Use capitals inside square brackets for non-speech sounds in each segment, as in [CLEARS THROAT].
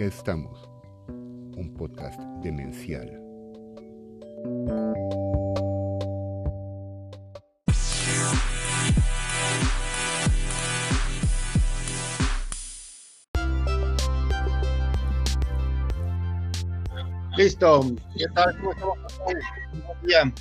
qué estamos? Un podcast demencial. Listo. ¿Qué tal? ¿Cómo estamos? Buen día.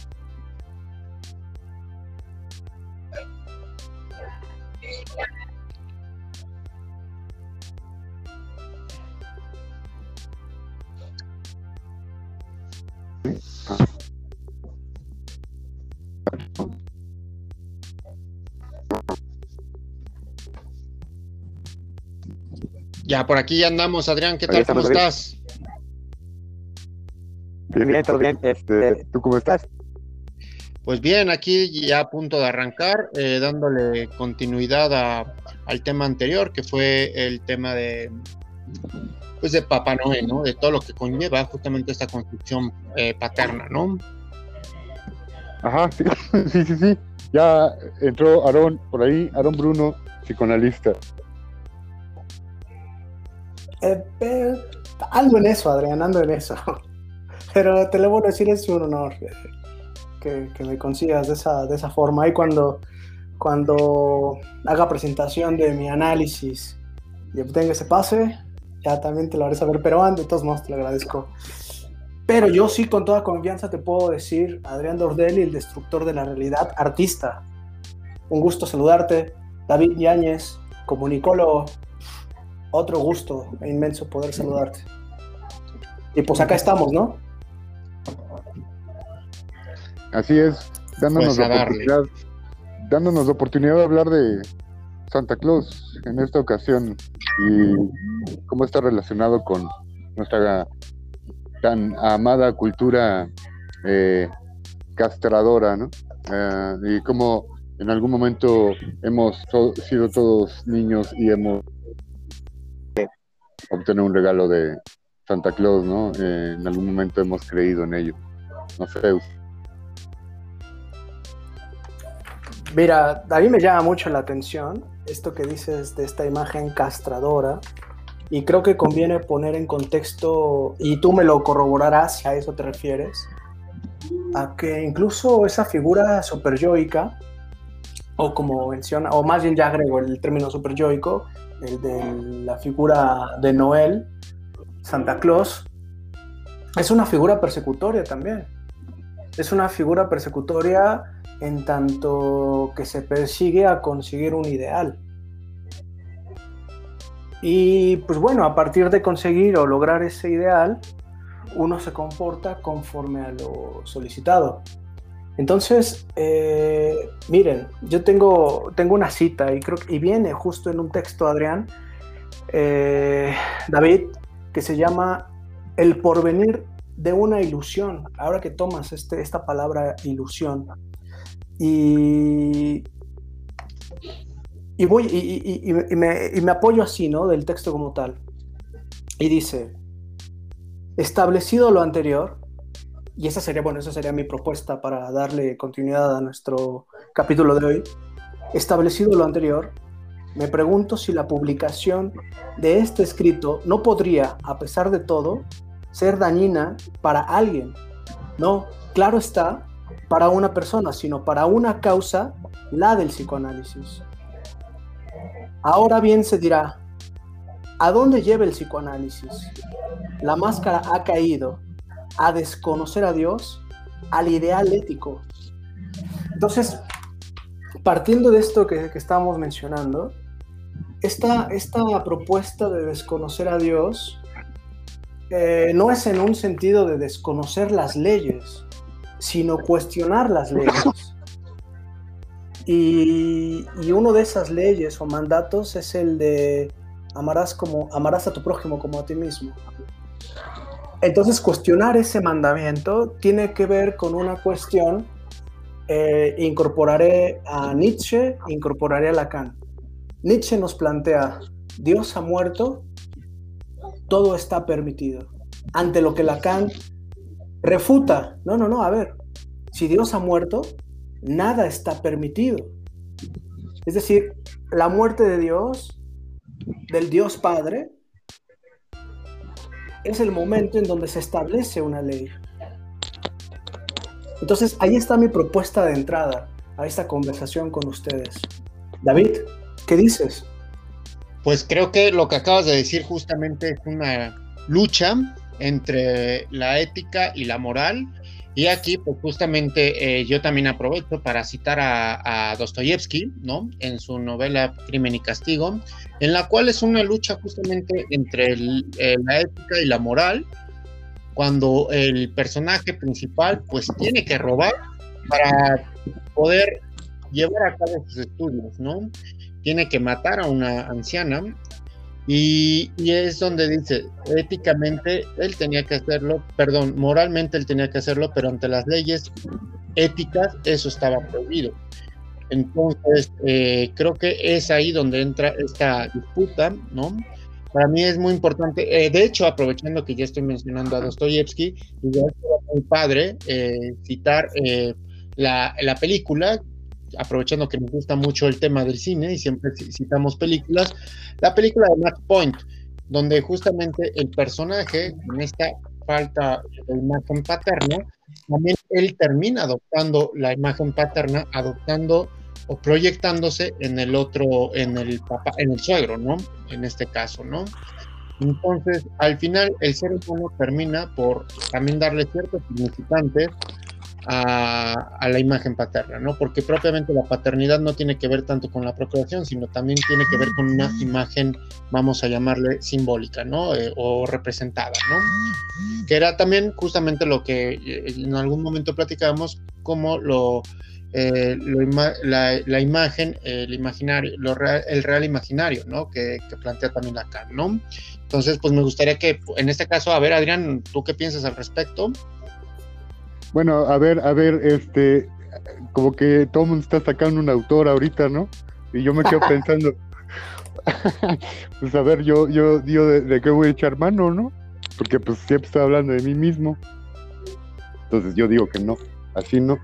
Ya, por aquí ya andamos, Adrián. ¿Qué tal? ¿Cómo estás? Bien, bien, todo bien. Este, ¿Tú cómo estás? Pues bien, aquí ya a punto de arrancar, eh, dándole continuidad a- al tema anterior, que fue el tema de, pues de Papá Noé, ¿no? De todo lo que conlleva justamente esta construcción eh, paterna, ¿no? Ajá, sí, [LAUGHS] sí, sí, sí. Ya entró Aarón por ahí, Aarón Bruno, psicoanalista. Eh, eh, ando en eso, Adrián, ando en eso. [LAUGHS] Pero te lo voy a decir, es un honor eh, que, que me consigas de esa, de esa forma. Y cuando, cuando haga presentación de mi análisis y obtenga ese pase, ya también te lo haré saber. Pero antes, de todos modos, te lo agradezco. Pero yo sí, con toda confianza, te puedo decir, Adrián Dordelli, el destructor de la realidad, artista. Un gusto saludarte. David Yáñez, comunicólogo, otro gusto inmenso poder saludarte. Y pues acá estamos, ¿no? Así es, dándonos Pues la oportunidad, dándonos la oportunidad de hablar de Santa Claus en esta ocasión y cómo está relacionado con nuestra tan amada cultura eh, castradora, ¿no? Eh, y cómo en algún momento hemos to- sido todos niños y hemos obtener un regalo de Santa Claus, ¿no? Eh, en algún momento hemos creído en ello. No sé, Mira, a mí me llama mucho la atención esto que dices de esta imagen castradora y creo que conviene poner en contexto, y tú me lo corroborarás si a eso te refieres, a que incluso esa figura superyoica, o como menciona, o más bien ya agrego el término superyoico, el de la figura de Noel, Santa Claus, es una figura persecutoria también. Es una figura persecutoria en tanto que se persigue a conseguir un ideal. Y pues bueno, a partir de conseguir o lograr ese ideal, uno se comporta conforme a lo solicitado. Entonces, eh, miren, yo tengo, tengo una cita y viene justo en un texto, Adrián, eh, David, que se llama El porvenir de una ilusión. Ahora que tomas este, esta palabra ilusión, y, y voy y me, y me apoyo así, ¿no? Del texto como tal. Y dice, establecido lo anterior, y esa sería, bueno, esa sería mi propuesta para darle continuidad a nuestro capítulo de hoy. Establecido lo anterior, me pregunto si la publicación de este escrito no podría, a pesar de todo, ser dañina para alguien. No, claro está, para una persona, sino para una causa, la del psicoanálisis. Ahora bien se dirá, ¿a dónde lleva el psicoanálisis? La máscara ha caído a desconocer a Dios, al ideal ético. Entonces, partiendo de esto que, que estábamos mencionando, esta, esta propuesta de desconocer a Dios eh, no es en un sentido de desconocer las leyes, sino cuestionar las leyes. Y, y uno de esas leyes o mandatos es el de amarás, como, amarás a tu prójimo como a ti mismo. Entonces, cuestionar ese mandamiento tiene que ver con una cuestión, eh, incorporaré a Nietzsche, incorporaré a Lacan. Nietzsche nos plantea, Dios ha muerto, todo está permitido. Ante lo que Lacan refuta, no, no, no, a ver, si Dios ha muerto, nada está permitido. Es decir, la muerte de Dios, del Dios Padre, es el momento en donde se establece una ley. Entonces, ahí está mi propuesta de entrada a esta conversación con ustedes. David, ¿qué dices? Pues creo que lo que acabas de decir justamente es una lucha entre la ética y la moral. Y aquí, pues justamente eh, yo también aprovecho para citar a, Dostoyevsky, ¿no? En su novela Crimen y Castigo, en la cual es una lucha justamente entre eh, la ética y la moral, cuando el personaje principal, pues tiene que robar para poder llevar a cabo sus estudios, ¿no? Tiene que matar a una anciana y, es donde dice, éticamente él tenía que hacerlo, perdón, moralmente él tenía que hacerlo, pero ante las leyes éticas eso estaba prohibido. Entonces, eh, creo que es ahí donde entra esta disputa, ¿no? Para mí es muy importante, eh, de hecho, aprovechando que ya estoy mencionando a Dostoyevsky, es muy padre eh, citar la, la película aprovechando que nos gusta mucho el tema del cine y siempre citamos películas, la película de Matt Point, donde justamente el personaje, en esta falta de imagen paterna, también él termina adoptando la imagen paterna, adoptando o proyectándose en el otro, en el papá, en el suegro, ¿no? En este caso, ¿no? Entonces, al final, el ser humano termina por también darle ciertos significantes a, la imagen paterna, ¿no? Porque propiamente la paternidad no tiene que ver tanto con la procreación, sino también tiene que ver con una imagen, vamos a llamarle simbólica, ¿no? Eh, o representada, ¿no? Que era también justamente lo que eh, en algún momento platicábamos, como lo, eh, la, imagen, el imaginario, el real imaginario, ¿no? Que, plantea también acá, ¿no? Entonces, pues me gustaría que en este caso, a ver, Adrián, ¿tú qué piensas al respecto? Bueno, a ver, a ver, este, como que todo el mundo está sacando un autor ahorita, ¿no? Y yo me quedo [LAUGHS] pensando, [LAUGHS] pues a ver, yo, yo, digo, de, qué voy a echar mano, ¿no? Porque pues siempre estoy hablando de mí mismo. Entonces yo digo que no, así no.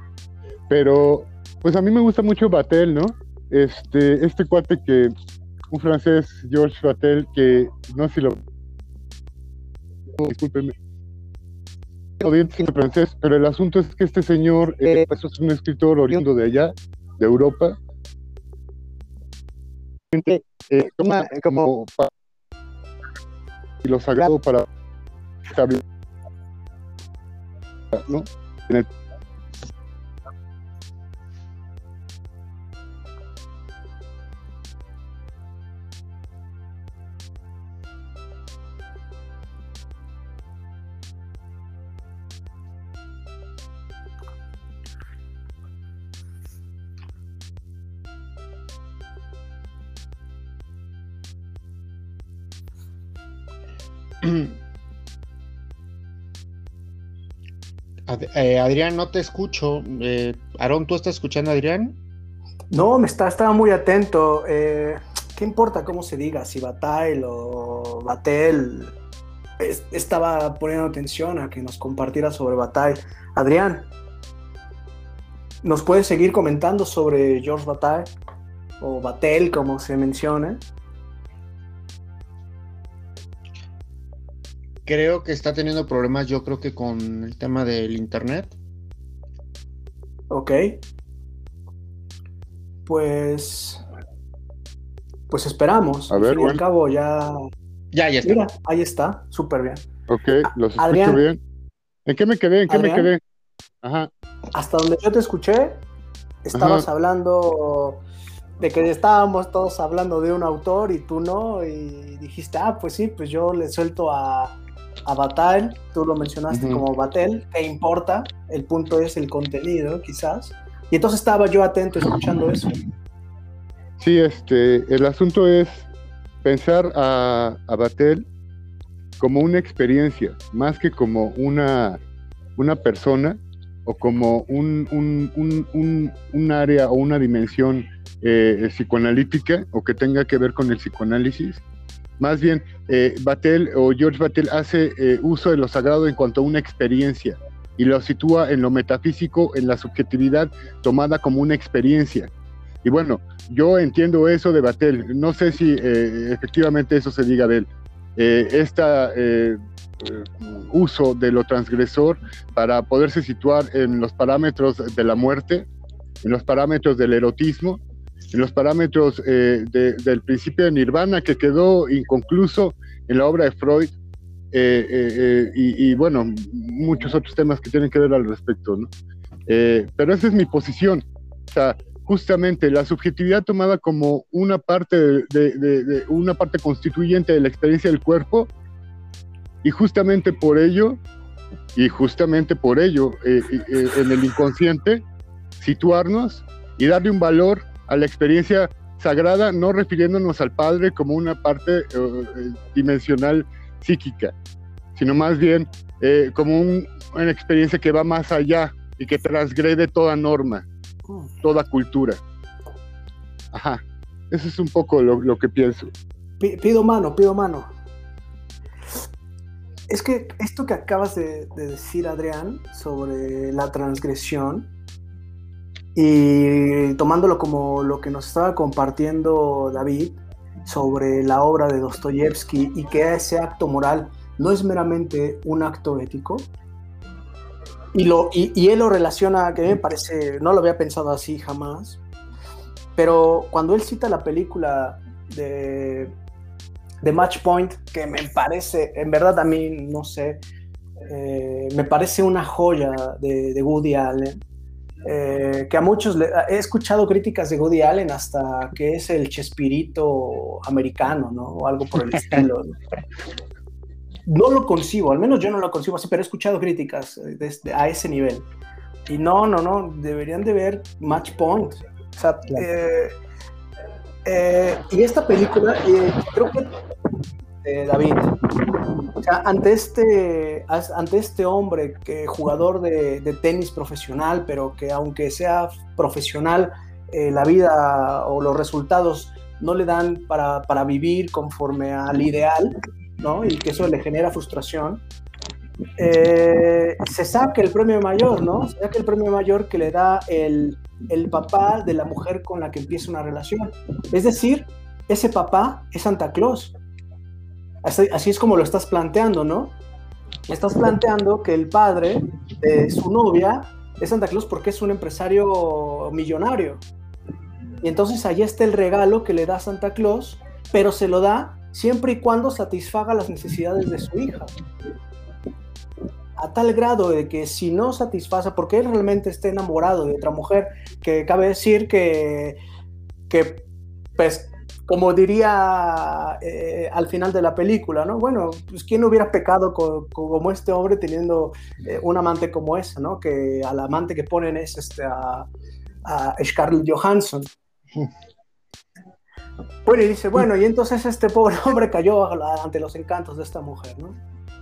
Pero, pues a mí me gusta mucho Batel, ¿no? Este, este cuate que, un francés, Georges Batel, que no sé si lo... Discúlpeme francés, pero el asunto es que este señor eh, pues, es un escritor oriundo de allá, de Europa. Eh, toma como y lo sagrado para ¿no? En el [CLEARS THROAT] Eh, Adrián, no te escucho. Eh, Aarón, ¿tú estás escuchando, Adrián? No, me está, estaba muy atento. Eh, ¿Qué importa cómo se diga? Si Batail o Batel. estaba poniendo atención a que nos compartiera sobre Bataille. Adrián, ¿nos puedes seguir comentando sobre George Bataille? O Batel, como se menciona. Creo que está teniendo problemas, yo creo que con el tema del internet. Ok. Pues. Pues esperamos. A ver, al al cabo ya. Ya, ya está. Mira, ahí está, súper bien. Ok, los escucho bien. ¿En qué me quedé? ¿En qué me quedé? Ajá. Hasta donde yo te escuché, estabas hablando de que estábamos todos hablando de un autor y tú no, y dijiste, ah, pues sí, pues yo le suelto a, a Batal, tú lo mencionaste como Batel, ¿qué importa? El punto es el contenido, quizás. Y entonces estaba yo atento escuchando eso. Sí, este, el asunto es pensar a, a Batel como una experiencia, más que como una, una persona o como un, un, un, área o una dimensión eh, psicoanalítica o que tenga que ver con el psicoanálisis, más bien, eh, Batel o George Batel hace eh, uso de lo sagrado en cuanto a una experiencia y lo sitúa en lo metafísico, en la subjetividad tomada como una experiencia. Y bueno, yo entiendo eso de Batel. No sé si eh, efectivamente eso se diga de él. esta uso de lo transgresor para poderse situar en los parámetros de la muerte, en los parámetros del erotismo, en los parámetros eh, del principio de nirvana que quedó inconcluso en la obra de Freud eh, y, y, bueno, muchos otros temas que tienen que ver al respecto, ¿no? pero esa es mi posición. O sea, justamente la subjetividad tomada como una parte, de, una parte constituyente de la experiencia del cuerpo y justamente por ello, y justamente por ello, eh, eh, en el inconsciente, situarnos y darle un valor a la experiencia sagrada, no refiriéndonos al Padre como una parte eh, dimensional psíquica, sino más bien como una experiencia que va más allá y que transgrede toda norma toda cultura. Ajá, eso es un poco lo, que pienso. Pido mano, pido mano. Es que esto que acabas de, decir, Adrián, sobre la transgresión, y tomándolo como lo que nos estaba compartiendo David sobre la obra de Dostoyevsky y que ese acto moral no es meramente un acto ético, y, lo, y, él lo relaciona, que me parece, no lo había pensado así jamás, pero cuando él cita la película de, de Match Point, que me parece, en verdad a mí, no sé, eh, me parece una joya de, de Woody Allen, eh, que a muchos he escuchado críticas de Woody Allen hasta que es el Chespirito americano, ¿no? O algo por el [LAUGHS] estilo. ¿no? no lo concibo, al menos yo no lo concibo así, pero he escuchado críticas eh, a ese nivel. Y no, no, no, deberían de ver Match Point. O sea, eh, eh, y esta película, creo que David, o sea, ante este, ante este hombre que jugador de, tenis profesional, pero que aunque sea profesional, la vida o los resultados no le dan para, para vivir conforme al ideal, y que eso le genera frustración, eh, se saca el premio mayor, ¿no? Se saca el premio mayor que le da el, el papá de la mujer con la que empieza una relación. Es decir, ese papá es Santa Claus. Así, es como lo estás planteando, ¿no? Estás planteando que el padre de su novia es Santa Claus porque es un empresario millonario. Y entonces ahí está el regalo que le da Santa Claus, pero se lo da siempre y cuando satisfaga las necesidades de su hija. A tal grado de que si no satisface, porque él realmente está enamorado de otra mujer, que cabe decir que, que pues, como diría eh, al final de la película, ¿no? Bueno, pues quién hubiera pecado como este hombre teniendo eh, un amante como esa, ¿no? Que al amante que ponen es este, a, Scarlett Johansson. Bueno, y dice, bueno, y entonces este pobre hombre cayó ante los encantos de esta mujer, ¿no?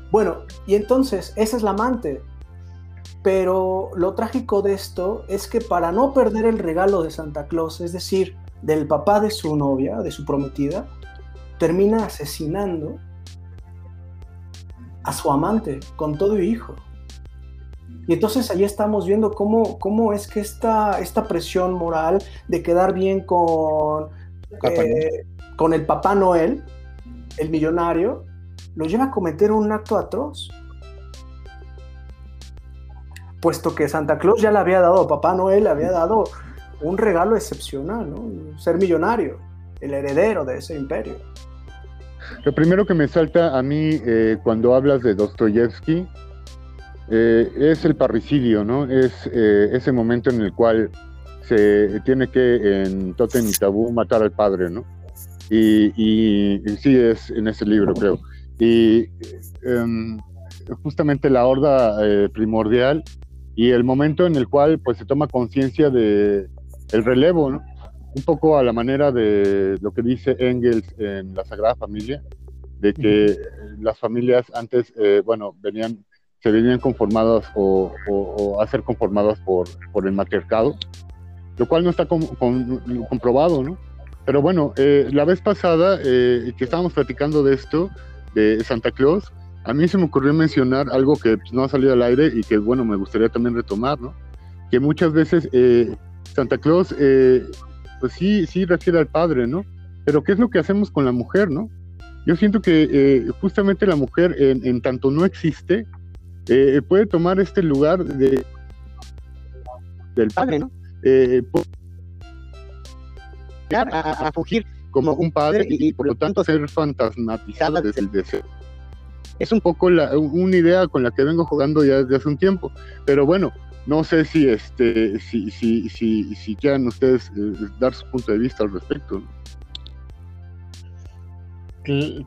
Bueno, y entonces esa es la amante. Pero lo trágico de esto es que para no perder el regalo de Santa Claus, es decir, del papá de su novia, de su prometida, termina asesinando a su amante con todo y hijo. Y entonces ahí estamos viendo cómo, cómo es que esta, esta presión moral de quedar bien con, eh, con el Papá Noel, el millonario, lo lleva a cometer un acto atroz. Puesto que Santa Claus ya le había dado, Papá Noel le había dado un regalo excepcional, ¿no? Ser millonario, el heredero de ese imperio. Lo primero que me salta a mí eh, cuando hablas de Dostoyevsky eh, es el parricidio, ¿no? Es ese momento en el cual se tiene que en Totem y Tabú matar al padre, ¿no? Y, sí es en ese libro, creo. Y em, justamente la horda eh, primordial y el momento en el cual pues se toma conciencia de el relevo, ¿no? Un poco a la manera de lo que dice Engels en la Sagrada Familia, de que las familias antes, eh, bueno, venían, se venían conformadas o, o, a ser conformadas por, por el matriarcado lo cual no está comprobado, ¿no? Pero bueno, eh, la vez pasada eh, que estábamos platicando de esto, de Santa Claus, a mí se me ocurrió mencionar algo que pues, no ha salido al aire y que, bueno, me gustaría también retomar, ¿no? Que muchas veces Santa Claus, pues sí, sí refiere al padre, ¿no? Pero ¿qué es lo que hacemos con la mujer, ¿no? yo siento que eh, justamente la mujer, en, tanto no existe, eh, puede tomar este lugar de del padre, ¿no? a, fugir como un padre y, por lo tanto ser fantasmatizada desde el deseo. Es un poco la, una idea con la que vengo jugando ya desde hace un tiempo, pero bueno, no sé si este si si si, si quieran ustedes dar su punto de vista al respecto.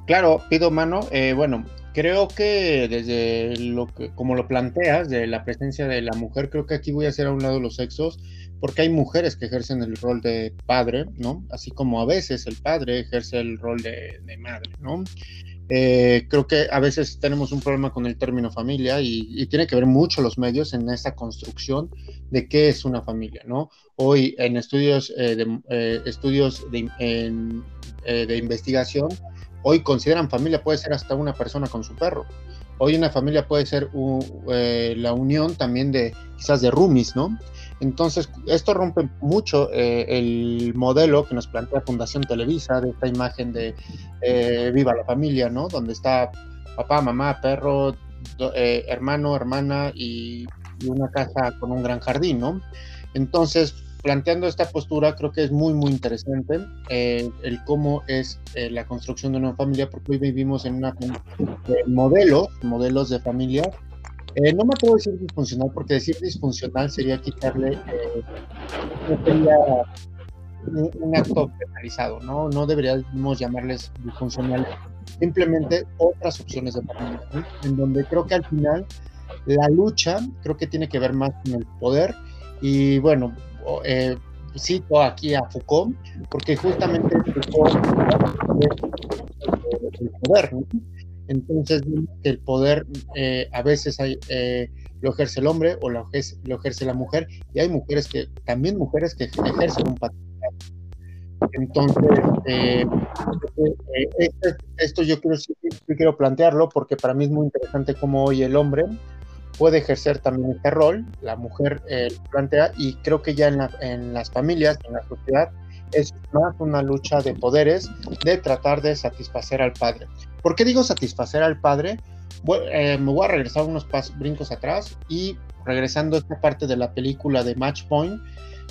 Claro, pido mano. Eh, bueno, creo que desde lo que, como lo planteas, de la presencia de la mujer, creo que aquí voy a hacer a un lado los sexos, porque hay mujeres que ejercen el rol de padre, ¿no? Así como a veces el padre ejerce el rol de, madre, ¿no? Eh, creo que a veces tenemos un problema con el término familia y, tiene que ver mucho los medios en esta construcción de qué es una familia, ¿no? Hoy en estudios, eh, de, estudios de, de investigación, Hoy consideran familia puede ser hasta una persona con su perro. Hoy una familia puede ser eh, la unión también de quizás de roomies, ¿no? Entonces, esto rompe mucho eh, el modelo que nos plantea Fundación Televisa, de esta imagen de eh, Viva la familia, ¿no? Donde está papá, mamá, perro, hermano, hermana y, y, una casa con un gran jardín, ¿no? Entonces, planteando esta postura, creo que es muy, muy interesante eh, el cómo es eh, la construcción de una familia, porque hoy vivimos en una de modelos, modelos de familia. Eh, no me a decir disfuncional, porque decir disfuncional sería quitarle un, acto penalizado, ¿no? No deberíamos llamarles disfuncionales, simplemente otras opciones de familia, en donde creo que al final la lucha creo que tiene que ver más con el poder y bueno, eh, cito aquí a Foucault, porque justamente Foucault el poder, Entonces, el poder eh, a veces hay, eh, lo ejerce el hombre o lo ejerce, lo ejerce, la mujer, y hay mujeres que, también mujeres que ejercen un patriarcado. Entonces, eh, esto, yo quiero, quiero plantearlo porque para mí es muy interesante cómo hoy el hombre puede ejercer también este rol, la mujer eh, plantea, y creo que ya en, las familias, en la sociedad, es más una lucha de poderes de tratar de satisfacer al padre. ¿Por qué digo satisfacer al padre? Eh, me voy a regresar unos brincos atrás y regresando a esta parte de la película de Match Point,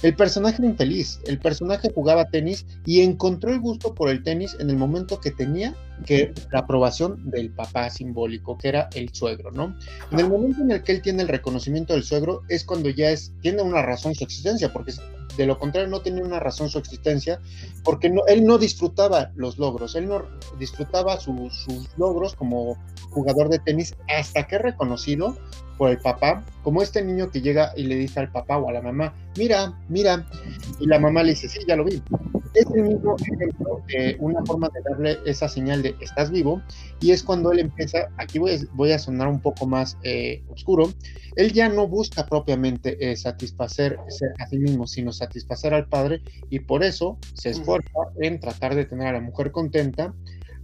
el personaje era infeliz, el personaje jugaba tenis y encontró el gusto por el tenis en el momento que tenía que la aprobación del papá simbólico, que era el suegro, ¿no? En el momento en el que él tiene el reconocimiento del suegro es cuando ya es, tiene una razón su existencia, porque de lo contrario no tenía una razón su existencia, porque no, él no disfrutaba los logros, él no disfrutaba sus logros como jugador de tenis hasta que reconocido por el papá, como este niño que llega y le dice al papá o a la mamá, mira, mira, y la mamá le dice, sí, ya lo vi. Es el mismo ejemplo de una forma de darle esa señal de estás vivo, y es cuando él empieza, aquí voy, voy a sonar un poco más eh, oscuro, él ya no busca propiamente eh, satisfacer a sí mismo, sino satisfacer al padre, y por eso se esfuerza en tratar de tener a la mujer contenta,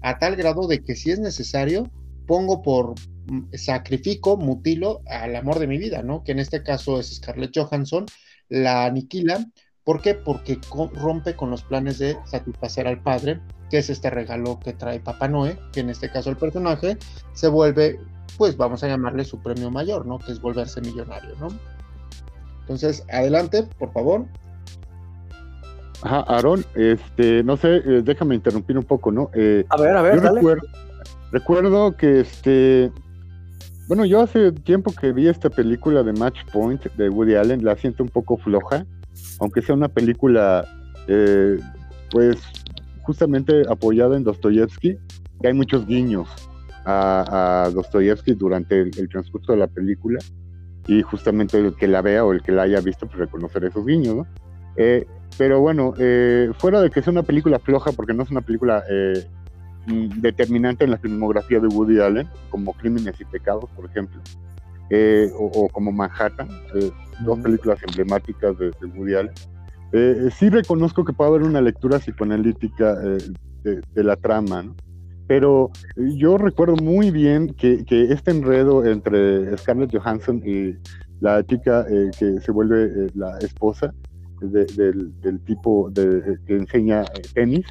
a tal grado de que si es necesario, pongo por mm, sacrifico, mutilo al amor de mi vida, ¿no? Que en este caso es Scarlett Johansson, la aniquila. ¿Por qué? Porque rompe con los planes de satisfacer al padre, que es este regalo que trae Papá Noé, que en este caso el personaje se vuelve, pues vamos a llamarle su premio mayor, ¿no? Que es volverse millonario, ¿no? Entonces, adelante, por favor. Ajá, Aaron, este, no sé, eh, déjame interrumpir un poco, ¿no? Eh, a ver, a ver, dale. Recuerdo que este. Bueno, yo hace tiempo que vi esta película de Match Point de Woody Allen, la siento un poco floja, aunque sea una película, eh, pues, justamente apoyada en Dostoyevsky, que hay muchos guiños a, a Dostoyevsky durante el, transcurso de la película, y justamente el que la vea o el que la haya visto, pues reconocer esos guiños, ¿no? Eh, pero bueno, eh, fuera de que sea una película floja, porque no es una película determinante en la filmografía de Woody Allen, como Crímenes y Pecados, por ejemplo, eh, o, como Manhattan, eh, dos películas emblemáticas de, Woody Allen. Eh, sí reconozco que puede haber una lectura psicoanalítica de, la trama, pero yo recuerdo muy bien que, este enredo entre Scarlett Johansson y la chica que se vuelve la esposa del, tipo de, que enseña tenis,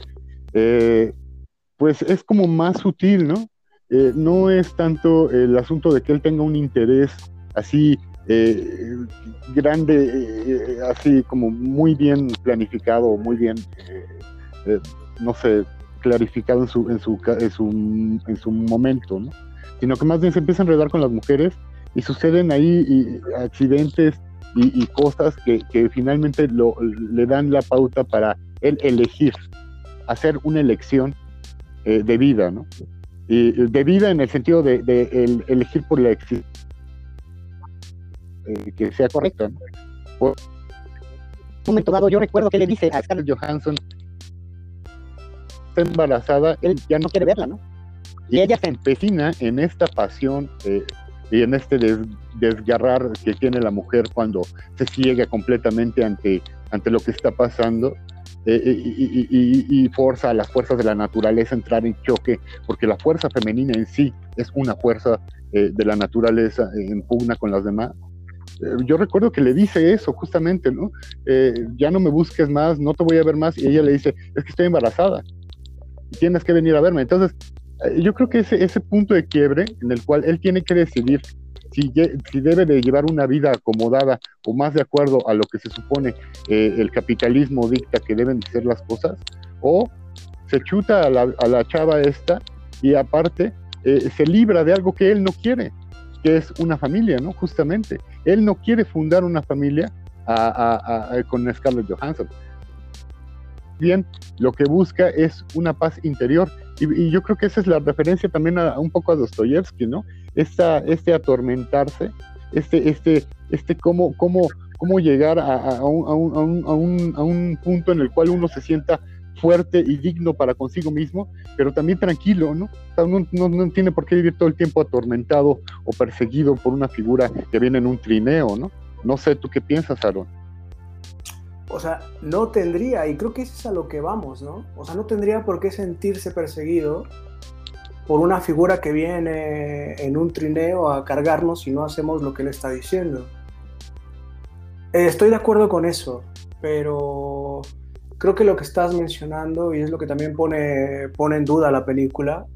pues es como más sutil, ¿no? Eh, no es tanto el asunto de que él tenga un interés así eh, grande, así como muy bien planificado, muy bien, no sé, clarificado en su, en su, en su, en su momento, ¿no? Sino que más bien se empieza a enredar con las mujeres y suceden ahí accidentes y, cosas que, finalmente lo, le dan la pauta para él elegir, hacer una elección eh, de vida, ¿no? Y de vida en el sentido de, el, elegir por la existencia eh, que sea correcta. ¿no? un momento dado, yo recuerdo que le dice a Scarlett Johansson, está embarazada, él ya no quiere verla, ¿no? Y ella se empecina en esta pasión eh, y en este desgarrar que tiene la mujer cuando se ciega completamente ante, ante lo que está pasando eh, y, forza a las fuerzas de la naturaleza a entrar en choque, porque la fuerza femenina en sí es una fuerza eh, de la naturaleza en pugna con las demás. Eh, yo recuerdo que le dice eso justamente, ¿no? ya no me busques más, no te voy a ver más, y ella le dice, es que estoy embarazada, y tienes que venir a verme. Entonces, eh, yo creo que ese, ese punto de quiebre en el cual él tiene que decidir si, debe de llevar una vida acomodada o más de acuerdo a lo que se supone eh, el capitalismo dicta que deben de ser las cosas, o se chuta a la, a la chava esta y aparte eh, se libra de algo que él no quiere, que es una familia, ¿no? Justamente. Él no quiere fundar una familia con Scarlett Johansson. Bien, lo que busca es una paz interior y, yo creo que esa es la referencia también a, un poco a Dostoyevsky, ¿no? Esta, este atormentarse, este, este, este cómo, cómo, cómo llegar a, un, a, un, a, un, a, un, punto en el cual uno se sienta fuerte y digno para consigo mismo, pero también tranquilo, ¿no? no, no, tiene por qué vivir todo el tiempo atormentado o perseguido por una figura que viene en un trineo, ¿no? No sé, ¿tú qué piensas, Aaron? o sea, no tendría, y creo que eso es a lo que vamos, ¿no? O sea, no tendría por qué sentirse perseguido por una figura que viene en un trineo a cargarnos si no hacemos lo que él está diciendo. Estoy de acuerdo con eso, pero creo que lo que estás mencionando, y es lo que también pone, pone en duda la película,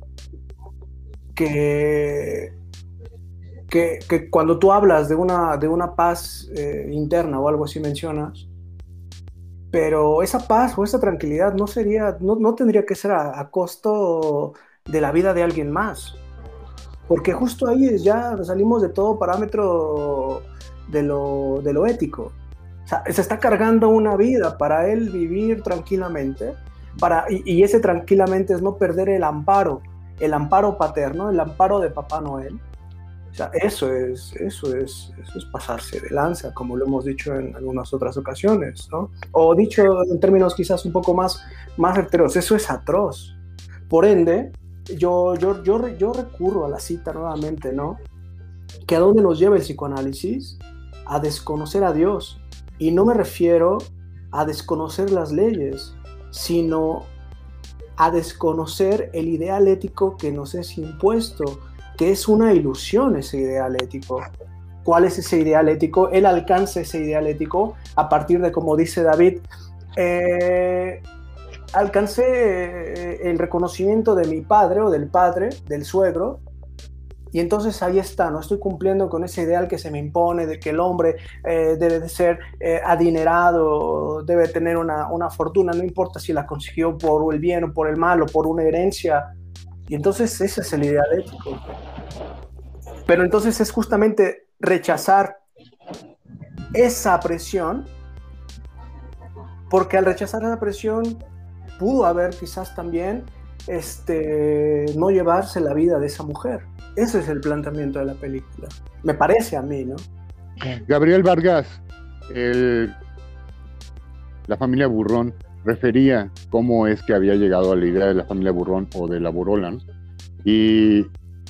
que, que, cuando tú hablas de una, de una paz eh, interna o algo así mencionas, pero esa paz o esa tranquilidad no sería, no, no tendría que ser a, costo de la vida de alguien más. Porque justo ahí ya salimos de todo parámetro de lo, de lo ético. O sea, se está cargando una vida para él vivir tranquilamente, para, y, ese tranquilamente es no perder el amparo, el amparo paterno, el amparo de Papá Noel, o sea, eso es, eso es, eso es pasarse de lanza, como lo hemos dicho en algunas otras ocasiones, ¿no? O dicho en términos quizás un poco más, más eso es atroz. Por ende, yo, yo, yo, recurro a la cita nuevamente, ¿no? Que a dónde nos lleva el psicoanálisis? A desconocer a Dios. Y no me refiero a desconocer las leyes, sino a desconocer el ideal ético que nos es impuesto que es una ilusión ese ideal ético. ¿Cuál es ese ideal ético? Él alcanza ese ideal ético a partir de, como dice David, eh, alcancé eh, el reconocimiento de mi padre o del padre, del suegro, y entonces ahí está, no estoy cumpliendo con ese ideal que se me impone de que el hombre eh, debe de ser adinerado, debe tener una, una, fortuna, no importa si la consiguió por el bien o por el mal o por una herencia, y entonces ese es el ideal ético. Pero entonces es justamente rechazar esa presión, porque al rechazar esa presión pudo haber quizás también este, no llevarse la vida de esa mujer. Ese es el planteamiento de la película. Me parece a mí, ¿no? Gabriel Vargas, la familia Burrón, refería cómo es que había llegado a la idea de la familia Burrón o de la Borola. Y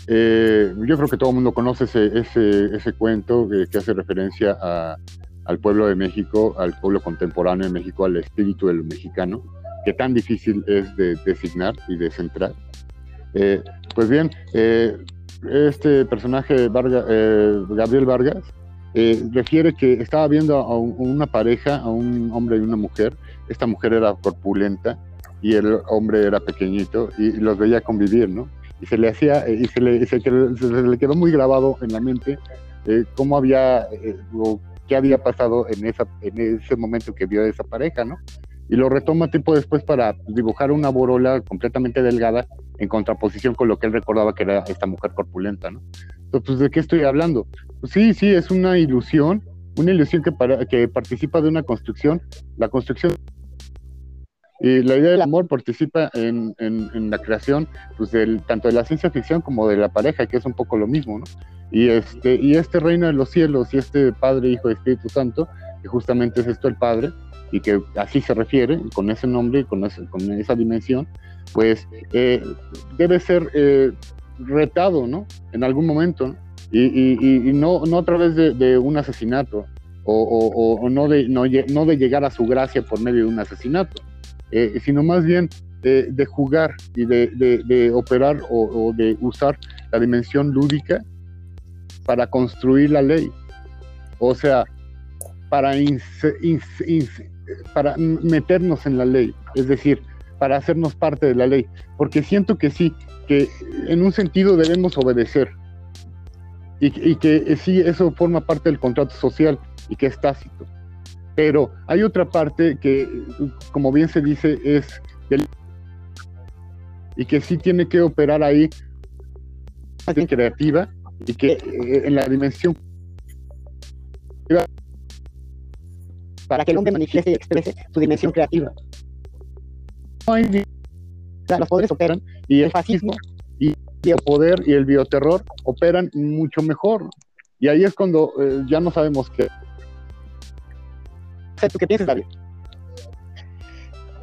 eh, yo creo que todo el mundo conoce ese, ese, cuento que, hace referencia a, al pueblo de México, al pueblo contemporáneo de México, al espíritu del mexicano, que tan difícil es de designar y de centrar. Eh, pues bien, eh, este personaje, Gabriel Vargas, refiere que estaba viendo a una pareja, a un hombre y una mujer, esta mujer era corpulenta y el hombre era pequeñito y los veía convivir, ¿no? Y se le hacía, y se le, se, quedó muy grabado en la mente eh, cómo había, eh, o qué había pasado en ese momento que vio a esa pareja, ¿no? Y lo retoma tiempo después para dibujar una borola completamente delgada en contraposición con lo que él recordaba que era esta mujer corpulenta, ¿no? Entonces, pues, ¿de qué estoy hablando? Pues sí, sí, es una ilusión, una ilusión que, para, que participa de una construcción, la construcción y la idea del amor participa en, en, la creación pues del, tanto de la ciencia ficción como de la pareja, que es un poco lo mismo, ¿no? Y este, y este reino de los cielos y este Padre, Hijo y Espíritu Santo, que justamente es esto el Padre, y que así se refiere, con ese nombre, con, esa dimensión, pues eh, debe ser eh, retado, ¿no? En algún momento, Y, no, no a través de, un asesinato, o, no, de, no, no de llegar a su gracia por medio de un asesinato, eh, sino más bien de, jugar y de, operar o, de usar la dimensión lúdica para construir la ley. O sea, para, para meternos en la ley, es decir, para hacernos parte de la ley. Porque siento que sí, que en un sentido debemos obedecer. Y, y que sí, eso forma parte del contrato social y que es tácito. Pero hay otra parte que, como bien se dice, es del y que sí tiene que operar ahí creativa y que eh, en la dimensión para que el hombre manifieste y exprese su dimensión creativa. los poderes operan y el fascismo y el poder y el bioterror operan mucho mejor. Y ahí es cuando eh, ya no sabemos qué ¿Tú qué piensas, David?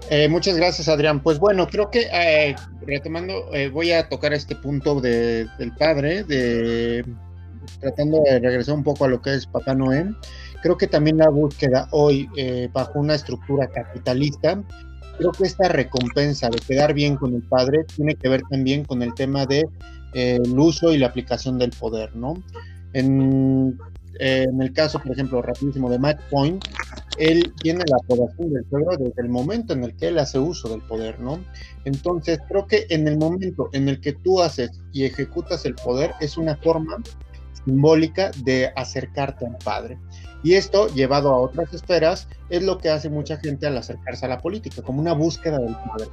Eh, muchas gracias, Adrián. Pues bueno, creo que eh, retomando, eh, voy a tocar este punto del padre, de tratando de regresar un poco a lo que es Papá Noé. Creo que también la búsqueda hoy bajo una estructura capitalista, creo que esta recompensa de quedar bien con el padre tiene que ver también con el tema de el uso y la aplicación del poder, ¿no? En eh, el caso, por ejemplo, rapidísimo de Matt Point, él tiene la aprobación del pueblo desde el momento en el que él hace uso del poder, ¿no? Entonces, creo que en el momento en el que tú haces y ejecutas el poder es una forma simbólica de acercarte al padre. Y esto, llevado a otras esferas, es lo que hace mucha gente al acercarse a la política, como una búsqueda del poder.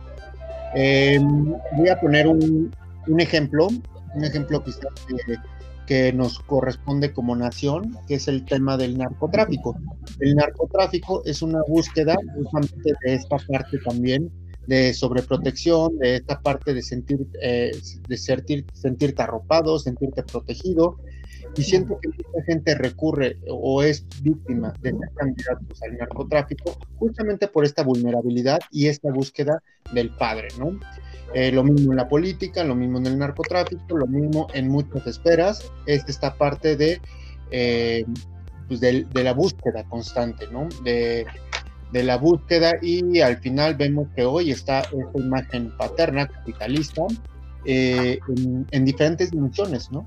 Em, voy a poner un, ejemplo, un ejemplo quizás que nos corresponde como nación, que es el tema del narcotráfico. El narcotráfico es una búsqueda justamente de esta parte también de sobreprotección, de esta parte de sentir, eh, de sentir, sentirte arropado, sentirte protegido. Y siento que mucha gente recurre o es víctima de ser candidatos al narcotráfico justamente por esta vulnerabilidad y esta búsqueda del padre, ¿no? Eh, lo mismo en la política, lo mismo en el narcotráfico, lo mismo en muchas esferas, es esta parte de, eh, pues de, la búsqueda constante, ¿no? De, la búsqueda y al final vemos que hoy está esta imagen paterna, capitalista, eh, en, diferentes dimensiones, ¿no?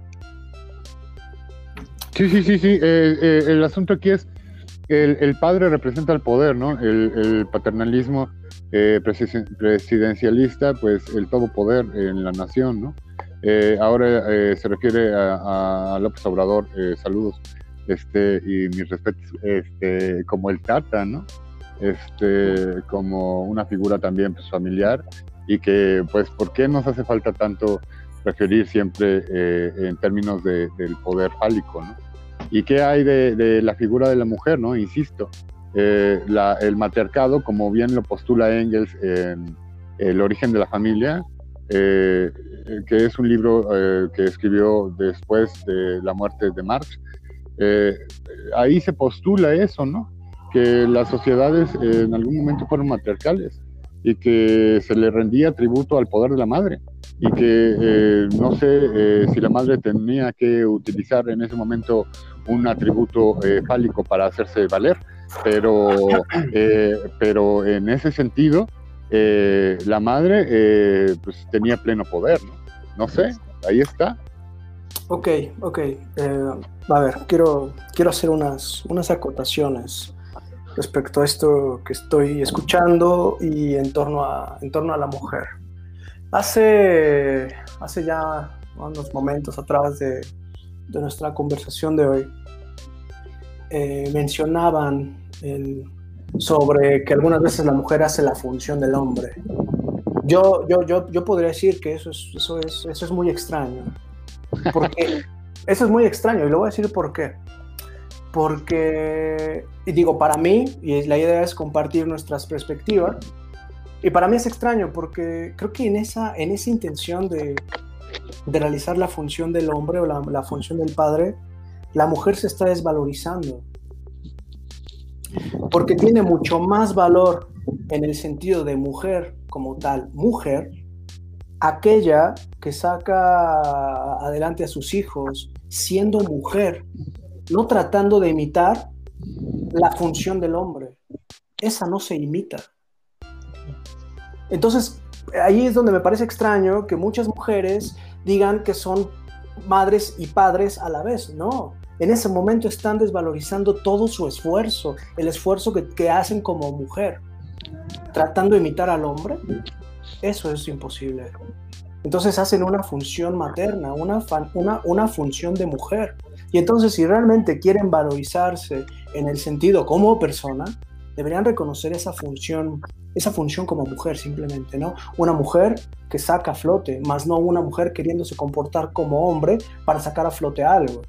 Sí, sí, sí, sí. el asunto aquí es, el, el, padre representa el poder, ¿no? El, el paternalismo eh, presidencialista, pues el todo poder en la nación, ¿no? Eh, ahora eh, se refiere a, López Obrador, saludos, este, y mis respetos, este, como el Tata, ¿no? Este, como una figura también pues, familiar y que, pues, ¿por qué nos hace falta tanto referir siempre en términos de, del poder fálico, ¿no? ¿Y qué hay de, de, la figura de la mujer, ¿no? Insisto, eh, el matriarcado, como bien lo postula Engels en El origen de la familia, eh, que es un libro eh, que escribió después de la muerte de Marx. ahí se postula eso, ¿no? Que las sociedades en algún momento fueron matriarcales y que se le rendía tributo al poder de la madre y que no sé si la madre tenía que utilizar en ese momento un atributo fálico para hacerse valer, pero, [CLEARS THROAT] eh, pero en ese sentido, eh, la madre eh, pues tenía pleno poder, ¿no? No sé, ahí está. Ok, ok. a ver, quiero, quiero hacer unas, unas acotaciones. respecto a esto que estoy escuchando y en torno a, en torno a la mujer. Hace, hace ya unos momentos atrás de, de nuestra conversación de hoy, eh, mencionaban el, sobre que algunas veces la mujer hace la función del hombre. Yo, yo, yo, yo podría decir que eso es, eso, es, eso es muy extraño. Porque [LAUGHS] eso es muy extraño y lo voy a decir por qué. Porque, y digo, para mí, y la idea es compartir nuestras perspectivas, y para mí es extraño porque creo que en esa, en esa intención de, de realizar la función del hombre o la, la función del padre, la mujer se está desvalorizando. Porque tiene mucho más valor en el sentido de mujer como tal, mujer, aquella que saca adelante a sus hijos siendo mujer, no tratando de imitar la función del hombre. Esa no se imita. Entonces, ahí es donde me parece extraño que muchas mujeres digan que son madres y padres a la vez. No, en ese momento están desvalorizando todo su esfuerzo, el esfuerzo que, hacen como mujer, tratando de imitar al hombre. Eso es imposible. Entonces hacen una función materna, una, una, una función de mujer. Y entonces si realmente quieren valorizarse en el sentido como persona, deberían reconocer esa función, esa función como mujer simplemente, ¿no? Una mujer que saca a flote, más no una mujer queriéndose comportar como hombre para sacar a flote algo.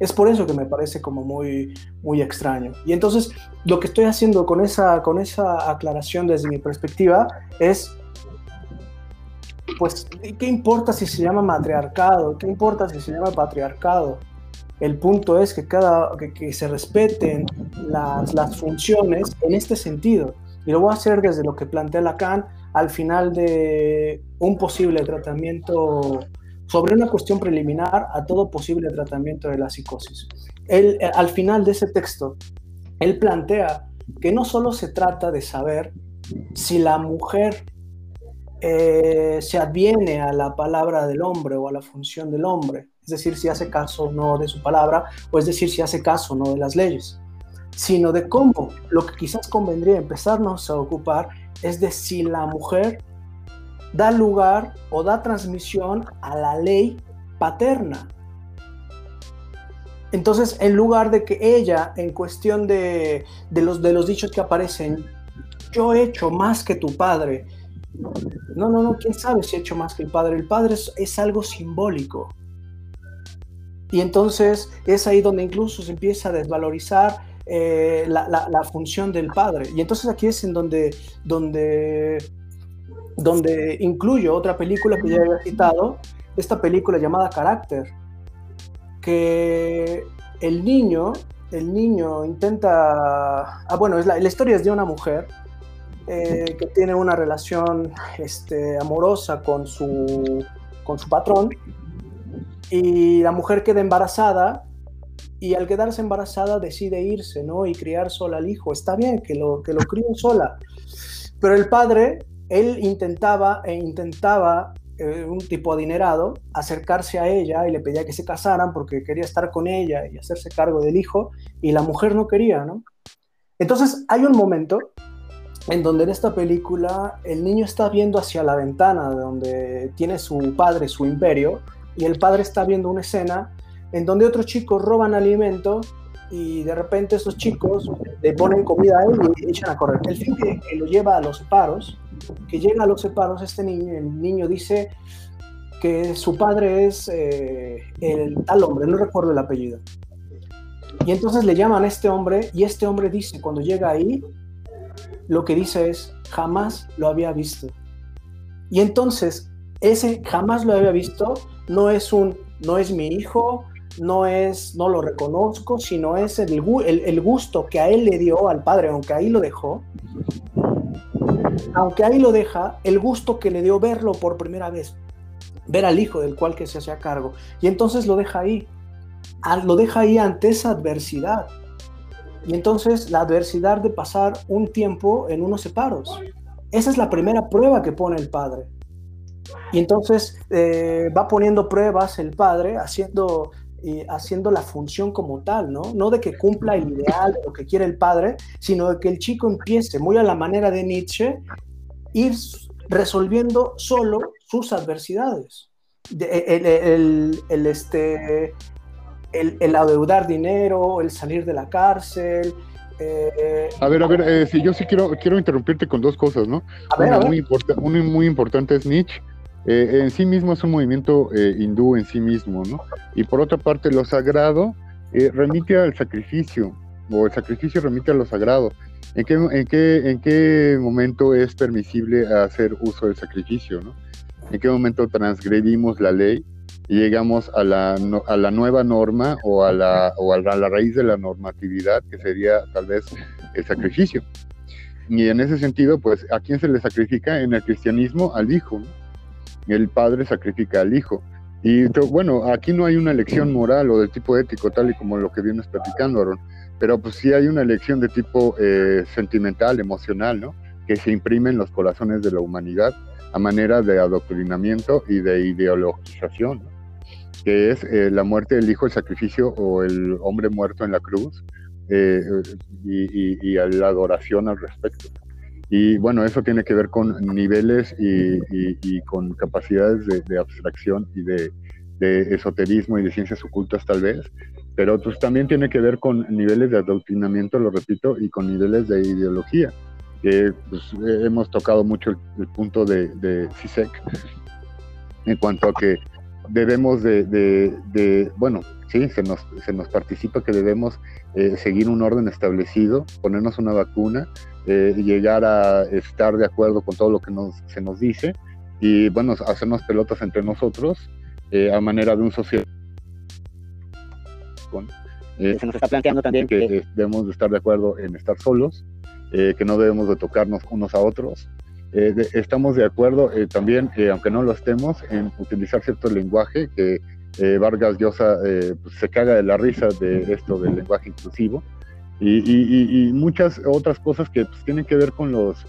Es por eso que me parece como muy, muy extraño. Y entonces lo que estoy haciendo con esa, con esa aclaración desde mi perspectiva es, pues, ¿qué importa si se llama matriarcado? ¿Qué importa si se llama patriarcado? El punto es que, cada, que, se respeten las, las funciones en este sentido. Y lo voy a hacer desde lo que plantea Lacan al final de un posible tratamiento sobre una cuestión preliminar a todo posible tratamiento de la psicosis. Él, eh, al final de ese texto, él plantea que no solo se trata de saber si la mujer eh, se adviene a la palabra del hombre o a la función del hombre, es decir, si hace caso o no de su palabra, o es decir, si hace caso o no de las leyes, sino de cómo lo que quizás convendría empezarnos a ocupar es de si la mujer da lugar o da transmisión a la ley paterna. Entonces, en lugar de que ella, en cuestión de, los, de los dichos que aparecen, yo he hecho más que tu padre. No, no, no, quién sabe si he hecho más que el padre. El padre es, algo simbólico. Y entonces es ahí donde incluso se empieza a desvalorizar eh, la, función del padre. Y entonces aquí es en donde, donde donde incluyo otra película que ya había citado, esta película llamada Carácter, que el niño, el niño intenta, ah bueno, es la, historia es de una mujer eh, que tiene una relación este, amorosa con su, con su patrón y la mujer queda embarazada y al quedarse embarazada decide irse, ¿no? Y criar sola al hijo. Está bien que lo, que lo críen sola, pero el padre él intentaba e intentaba eh, un tipo adinerado acercarse a ella y le pedía que se casaran porque quería estar con ella y hacerse cargo del hijo y la mujer no quería, ¿no? Entonces hay un momento en donde en esta película el niño está viendo hacia la ventana donde tiene su padre su imperio y el padre está viendo una escena en donde otros chicos roban alimento y de repente esos chicos le ponen comida a él y echan a correr. El fin que, lo lleva a los separos, que llega a los separos este niño, el niño dice que su padre es eh, el tal hombre, no recuerdo el apellido. Y entonces le llaman a este hombre y este hombre dice, cuando llega ahí, lo que dice es, jamás lo había visto. Y entonces, ese jamás lo había visto no es un, no es mi hijo, no es, no lo reconozco, sino es el, el, gusto que a él le dio al padre, aunque ahí lo dejó, aunque ahí lo deja, el gusto que le dio verlo por primera vez, ver al hijo del cual que se hacía cargo, y entonces lo deja ahí, lo deja ahí ante esa adversidad, y entonces la adversidad de pasar un tiempo en unos separos. Esa es la primera prueba que pone el padre. Y entonces eh, va poniendo pruebas el padre, haciendo y haciendo la función como tal, ¿no? No de que cumpla el ideal, lo que quiere el padre, sino de que el chico empiece, muy a la manera de Nietzsche, ir resolviendo solo sus adversidades. el, el, el, este, el, el, adeudar dinero, el salir de la cárcel. Eh, a ver, a ver, eh, si yo sí quiero, quiero interrumpirte con dos cosas, ¿no? A ver, una, a ver. Muy una muy importante es Nietzsche. Eh, en sí mismo es un movimiento eh, hindú en sí mismo, ¿no? Y por otra parte, lo sagrado eh, remite al sacrificio, o el sacrificio remite a lo sagrado. ¿En qué, en qué, en qué momento es permisible hacer uso del sacrificio, ¿no? ¿En qué momento transgredimos la ley y llegamos a la, a la nueva norma o a la, o a la, a la raíz de la normatividad, que sería tal vez el sacrificio? Y en ese sentido, pues, ¿a quién se le sacrifica? En el cristianismo, al hijo, ¿no? El padre sacrifica al hijo. Y bueno, aquí no hay una elección moral o de tipo ético, tal y como lo que vienes platicando, Aaron, pero pues sí hay una elección de tipo eh, sentimental, emocional, ¿no? Que se imprime en los corazones de la humanidad a manera de adoctrinamiento y de ideologización, que es eh, la muerte del hijo, el sacrificio o el hombre muerto en la cruz eh, y la adoración al respecto. Y bueno, eso tiene que ver con niveles y, y, y con capacidades de, de abstracción y de, de, esoterismo y de ciencias ocultas tal vez, pero pues también tiene que ver con niveles de adoctrinamiento, lo repito, y con niveles de ideología. que pues, hemos tocado mucho el, el punto de, de CISEC en cuanto a que debemos de, de, de, bueno, sí, se nos, se nos participa que debemos eh, seguir un orden establecido, ponernos una vacuna, eh, llegar a estar de acuerdo con todo lo que nos, se nos dice y, bueno, hacernos pelotas entre nosotros eh, a manera de un social. Con, se nos está planteando también que, que debemos de estar de acuerdo en estar solos, que no debemos de tocarnos unos a otros, eh, de, estamos de acuerdo eh, también, eh, aunque no lo estemos, en utilizar cierto lenguaje que Vargas Llosa pues se caga de la risa de esto del lenguaje inclusivo y, y, y muchas otras cosas que pues, tienen que ver con los,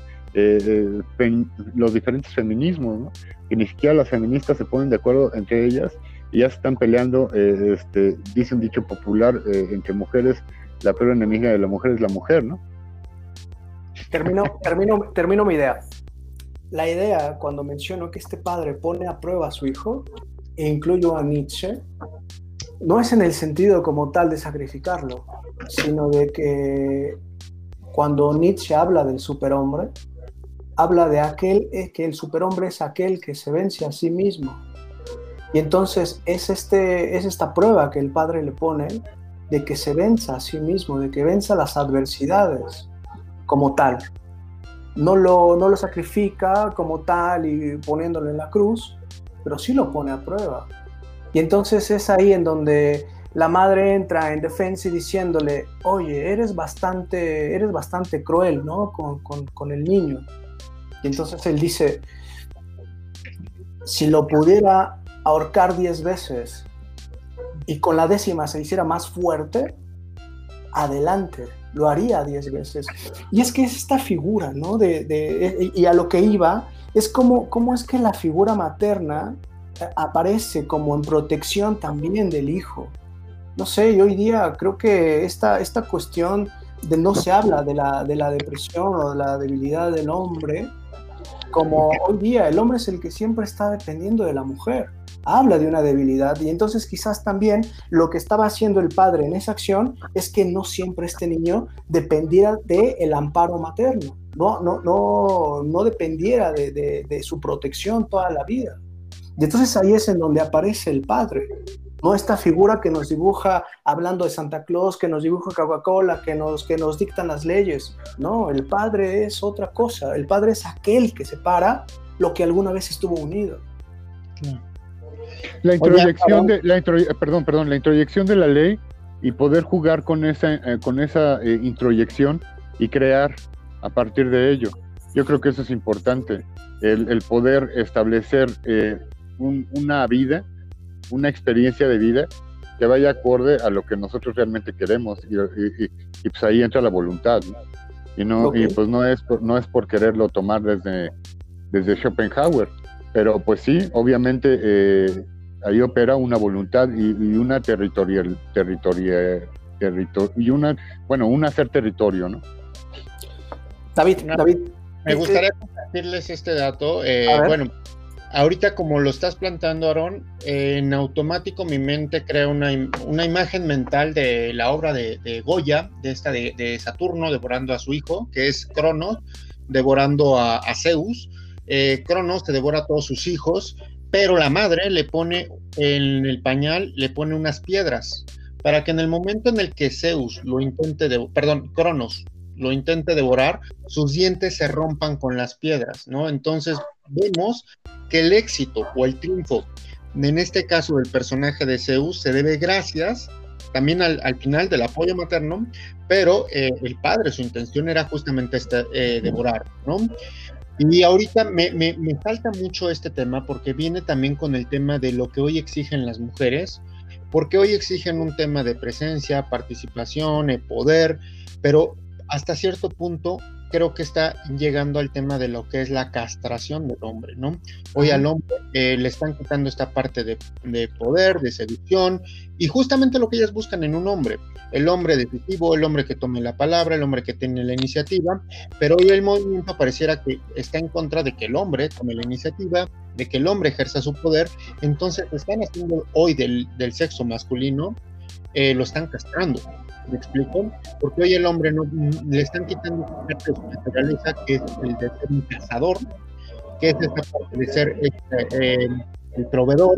los diferentes feminismos, ¿no? que ni siquiera las feministas se ponen de acuerdo entre ellas y ya se están peleando, este, dice un dicho popular, entre mujeres, la peor enemiga de la mujer es la mujer, ¿no? Termino, [LAUGHS] termino, termino mi idea la idea cuando menciono que este padre pone a prueba a su hijo, e incluyo a Nietzsche, no es en el sentido como tal de sacrificarlo, sino de que cuando Nietzsche habla del superhombre, habla de aquel, es que el superhombre es aquel que se vence a sí mismo. Y entonces es, este, es esta prueba que el padre le pone de que se venza a sí mismo, de que venza las adversidades como tal no lo, no lo sacrifica como tal y poniéndolo en la cruz, pero sí lo pone a prueba. Y entonces es ahí en donde la madre entra en defensa y diciéndole, oye, eres bastante, eres bastante cruel, ¿no? Con, con, con el niño. Y entonces él dice, si lo pudiera ahorcar diez veces y con la décima se hiciera más fuerte, adelante lo haría diez veces. Y es que es esta figura, ¿no? De, de, y a lo que iba, es como, cómo es que la figura materna aparece como en protección también del hijo. No sé, hoy día creo que esta, esta cuestión de no se habla de la, de la depresión o de la debilidad del hombre, como hoy día el hombre es el que siempre está dependiendo de la mujer habla de una debilidad y entonces quizás también lo que estaba haciendo el padre en esa acción es que no siempre este niño dependiera del el amparo materno, no, no, no, no dependiera de, de, de, su protección toda la vida. Y entonces ahí es en donde aparece el padre, no esta figura que nos dibuja hablando de Santa Claus, que nos dibuja Coca-Cola, que nos, que nos dictan las leyes. No, el padre es otra cosa, el padre es aquel que separa lo que alguna vez estuvo unido. La introyección de la intro, perdón, perdón, la introyección de la ley y poder jugar con esa eh, con esa eh, introyección y crear a partir de ello. Yo creo que eso es importante, el, el poder establecer eh, un, una vida, una experiencia de vida que vaya acorde a lo que nosotros realmente queremos y, y, y pues ahí entra la voluntad, ¿no? Y no okay. y pues no es por, no es por quererlo tomar desde desde Schopenhauer, pero pues sí, obviamente eh, ahí opera una voluntad y, y una territorial, territorial, territorio, y una, bueno, un hacer territorio, ¿no? David, No. David. Me gustaría compartirles este dato. eh, bueno, ahorita como lo estás plantando, Aarón, en automático mi mente crea una, una imagen mental de la obra de, Goya, de esta de, Saturno devorando a su hijo, que es Cronos, devorando a, a Zeus. Eh, Cronos te devora a todos sus hijos, pero la madre le pone en el pañal, le pone unas piedras, para que en el momento en el que Zeus lo intente, de, perdón, Cronos lo intente devorar, sus dientes se rompan con las piedras, ¿no? Entonces vemos que el éxito o el triunfo, en este caso del personaje de Zeus, se debe gracias también al, al final del apoyo materno, pero eh, el padre, su intención era justamente este, eh, devorar, ¿no? Y ahorita me, me, me falta mucho este tema porque viene también con el tema de lo que hoy exigen las mujeres, porque hoy exigen un tema de presencia, participación, eh, poder, pero hasta cierto punto creo que está llegando al tema de lo que es la castración del hombre, ¿no? Hoy al hombre eh, le están quitando esta parte de, de, poder, de seducción, y justamente lo que ellas buscan en un hombre, el hombre decisivo, el hombre que tome la palabra, el hombre que tiene la iniciativa, pero hoy el movimiento pareciera que está en contra de que el hombre tome la iniciativa, de que el hombre ejerza su poder, entonces están haciendo hoy del, del sexo masculino, eh, lo están castrando. ¿Me explico? Porque hoy el hombre no, le están quitando parte de su naturaleza, que es el de ser un cazador, que es esa parte de ser este, eh, el proveedor.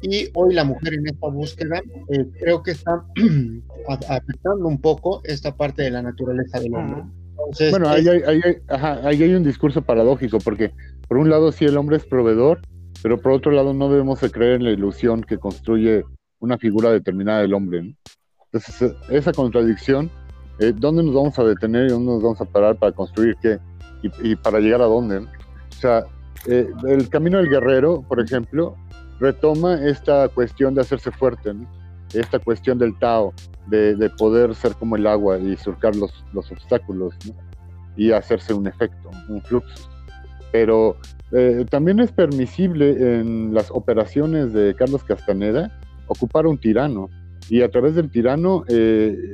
Y hoy la mujer en esta búsqueda eh, creo que está [CLEARS THROAT] afectando un poco esta parte de la naturaleza del hombre. Entonces, bueno, ahí hay, ahí, hay, ajá, ahí hay un discurso paradójico, porque por un lado sí el hombre es proveedor, pero por otro lado no debemos de creer en la ilusión que construye una figura determinada del hombre. ¿no? Entonces, esa contradicción, eh, ¿dónde nos vamos a detener y dónde nos vamos a parar para construir qué? Y, para llegar a dónde. O sea, eh, el camino del guerrero, por ejemplo, retoma esta cuestión de hacerse fuerte, ¿no? esta cuestión del Tao, de, de, poder ser como el agua y surcar los, los obstáculos y hacerse un efecto, un flujo. Pero eh, también es permisible en las operaciones de Carlos Castaneda ocupar un tirano y a través del tirano eh,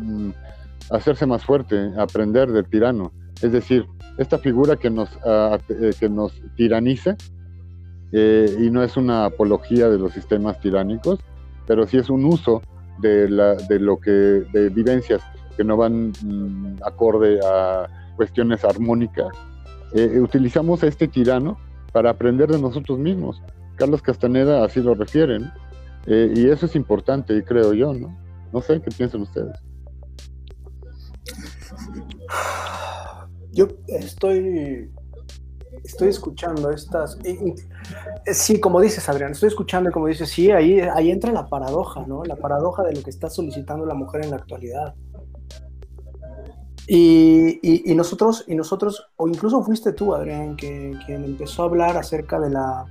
mm, hacerse más fuerte, aprender del tirano. Es decir, esta figura que nos, uh, que nos tiraniza eh, y no es una apología de los sistemas tiránicos, pero sí es un uso de, la, de lo que, de vivencias que no van mm, acorde a cuestiones armónicas. Eh, utilizamos este tirano para aprender de nosotros mismos. Carlos Castaneda así lo refiere. Eh, y eso es importante, creo yo, ¿no? No sé qué piensan ustedes. Yo estoy estoy escuchando estas. Y, sí, como dices, Adrián, estoy escuchando y como dices, sí, ahí, ahí entra la paradoja, ¿no? La paradoja de lo que está solicitando la mujer en la actualidad. Y, y, y nosotros, y nosotros, o incluso fuiste tú, Adrián, que, quien empezó a hablar acerca de la,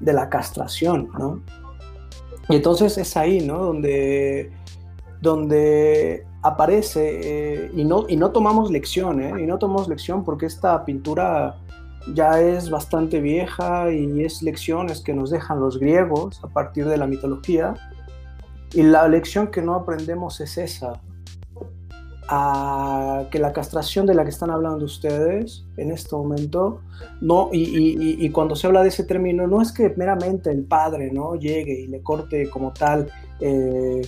de la castración, ¿no? Y entonces es ahí, ¿no? Donde, donde aparece eh, y, no, y no tomamos lección, ¿eh? Y no tomamos lección porque esta pintura ya es bastante vieja y es lecciones que nos dejan los griegos a partir de la mitología. Y la lección que no aprendemos es esa, a que la castración de la que están hablando ustedes en este momento, no, y, y, y, cuando se habla de ese término, no es que meramente el padre ¿no? llegue y le corte como tal eh,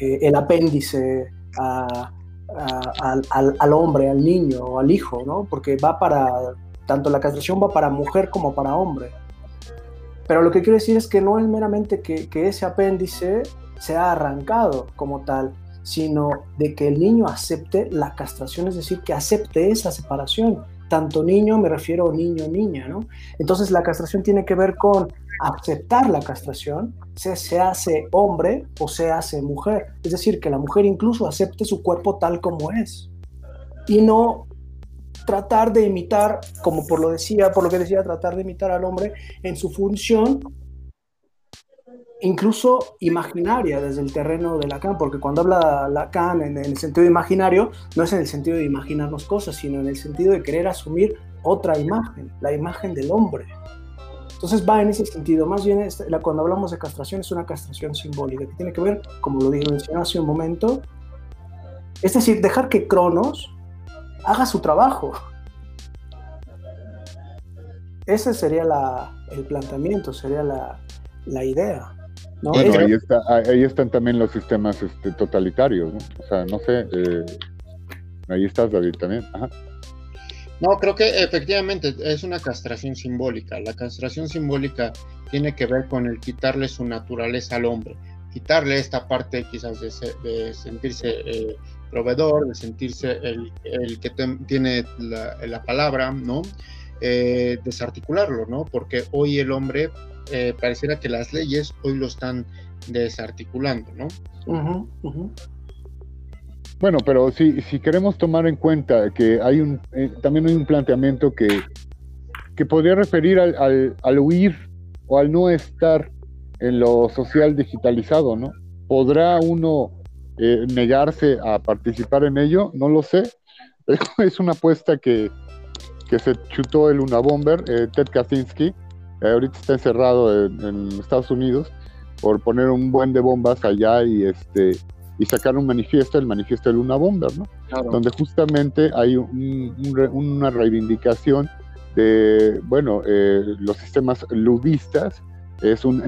eh, el apéndice a, a, al, al, hombre, al niño o al hijo, ¿no? porque va para tanto la castración va para mujer como para hombre. Pero lo que quiero decir es que no es meramente que, que ese apéndice sea arrancado como tal, sino de que el niño acepte la castración, es decir, que acepte esa separación. Tanto niño, me refiero niño, niña, ¿no? Entonces la castración tiene que ver con aceptar la castración, se, se hace hombre o se hace mujer. Es decir, que la mujer incluso acepte su cuerpo tal como es. Y no tratar de imitar, como por lo decía, por lo que decía, tratar de imitar al hombre en su función, incluso imaginaria desde el terreno de Lacan, porque cuando habla Lacan en el sentido imaginario, no es en el sentido de imaginarnos cosas, sino en el sentido de querer asumir otra imagen, la imagen del hombre. Entonces va en ese sentido. Más bien, cuando hablamos de castración, es una castración simbólica que tiene que ver, como lo dije hace un momento, es decir, dejar que Cronos haga su trabajo. Ese sería la- el planteamiento, sería la, la idea. ¿No? Bueno, ahí, está, ahí están también los sistemas este, totalitarios, ¿no? O sea, no sé, eh, ahí estás, David, también. Ajá. No, creo que efectivamente es una castración simbólica. La castración simbólica tiene que ver con el quitarle su naturaleza al hombre, quitarle esta parte quizás de, se- de sentirse eh, proveedor, de sentirse el, el que tiene la, la palabra, ¿no? Eh, desarticularlo, ¿no? Porque hoy el hombre eh, pareciera que las leyes hoy lo están desarticulando, ¿no? Bueno, pero si, si queremos tomar en cuenta que hay un, eh, también hay un planteamiento que, que podría referir al, al, al huir o al no estar en lo social digitalizado, ¿no? ¿Podrá uno eh, negarse a participar en ello? No lo sé. [LAUGHS] Es una apuesta que, que se chutó el Unabomber, eh, Ted Kaczynski. Ahorita está encerrado en, en Estados Unidos por poner un buen de bombas allá y este y sacar un manifiesto, el manifiesto de Luna Bomber, ¿no? Donde justamente hay un- un una reivindicación de, bueno, eh, los sistemas ludistas, es un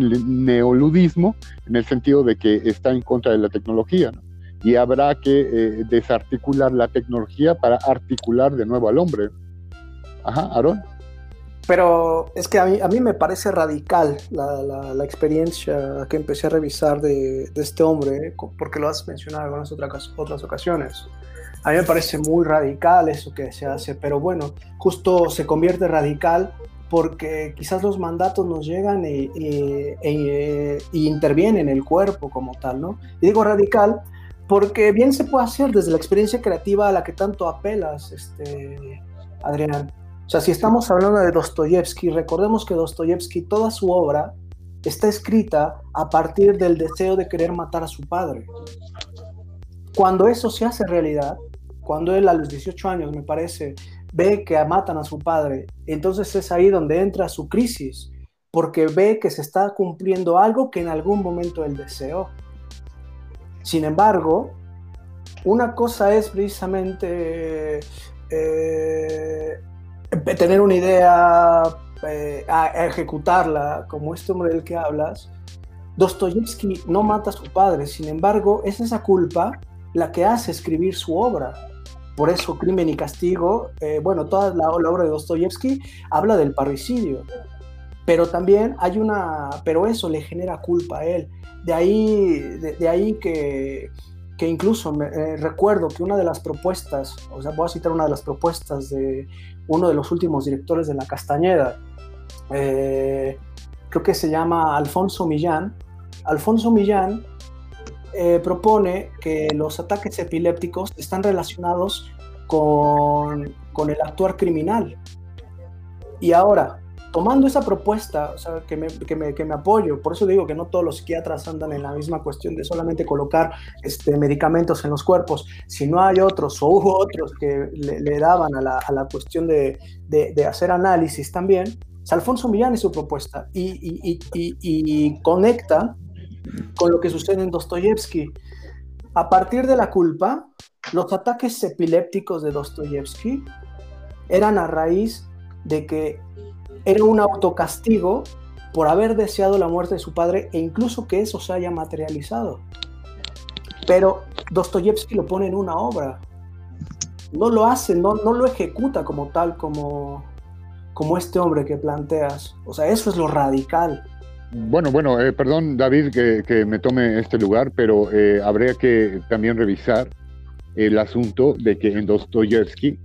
neoludismo en el sentido de que está en contra de la tecnología, ¿no? Y habrá que eh, desarticular la tecnología para articular de nuevo al hombre. Ajá, Aarón. Pero es que a mí, a mí me parece radical la, la- la experiencia que empecé a revisar de, de este hombre, ¿eh? Porque lo has mencionado en algunas otras, otras ocasiones. A mí me parece muy radical eso que se hace, pero bueno, justo se convierte radical porque quizás los mandatos nos llegan y- e- y intervienen en el cuerpo como tal, ¿no? Y digo radical porque bien se puede hacer desde la experiencia creativa a la que tanto apelas, este, Adrián. Sea, si estamos hablando de Dostoyevsky, recordemos que Dostoyevsky, toda su obra está escrita a partir del deseo de querer matar a su padre. Cuando eso se hace realidad, cuando él a los 18 años, me parece, ve que matan a su padre, entonces es ahí donde entra su crisis, porque ve que se está cumpliendo algo que en algún momento él deseó. Sin embargo, una cosa es precisamente eh, tener una idea, eh, a, ejecutarla, como este hombre del que hablas. Dostoyevsky no mata a su padre, sin embargo, es esa culpa la que hace escribir su obra. Por eso, Crimen y Castigo, eh, bueno, toda la, obra de Dostoyevsky habla del parricidio, pero también hay una, pero eso le genera culpa a él. De ahí, de, ahí que, que incluso eh, recuerdo que una de las propuestas, o sea, voy a citar una de las propuestas de uno de los últimos directores de La Castañeda, eh, creo que se llama Alfonso Millán. Alfonso Millán eh, propone que los ataques epilépticos están relacionados con, con el actuar criminal. Y ahora, tomando esa propuesta, o sea, que, me, que, me, que, me, apoyo, por eso digo que no todos los psiquiatras andan en la misma cuestión de solamente colocar este, medicamentos en los cuerpos, si no hay otros o hubo otros que le, daban a la, a la cuestión de, de, hacer análisis también, es Alfonso Millán es su propuesta y, y, y, y, conecta con lo que sucede en Dostoyevsky. A partir de la culpa, los ataques epilépticos de Dostoyevsky eran a raíz de que era un autocastigo por haber deseado la muerte de su padre e incluso que eso se haya materializado. Pero Dostoyevsky lo pone en una obra. No lo hace, no, no lo ejecuta como tal, como, como este hombre que planteas. O sea, eso es lo radical. Bueno, bueno, eh, perdón David que, que, me tome este lugar, pero eh, habría que también revisar el asunto de que en Dostoyevsky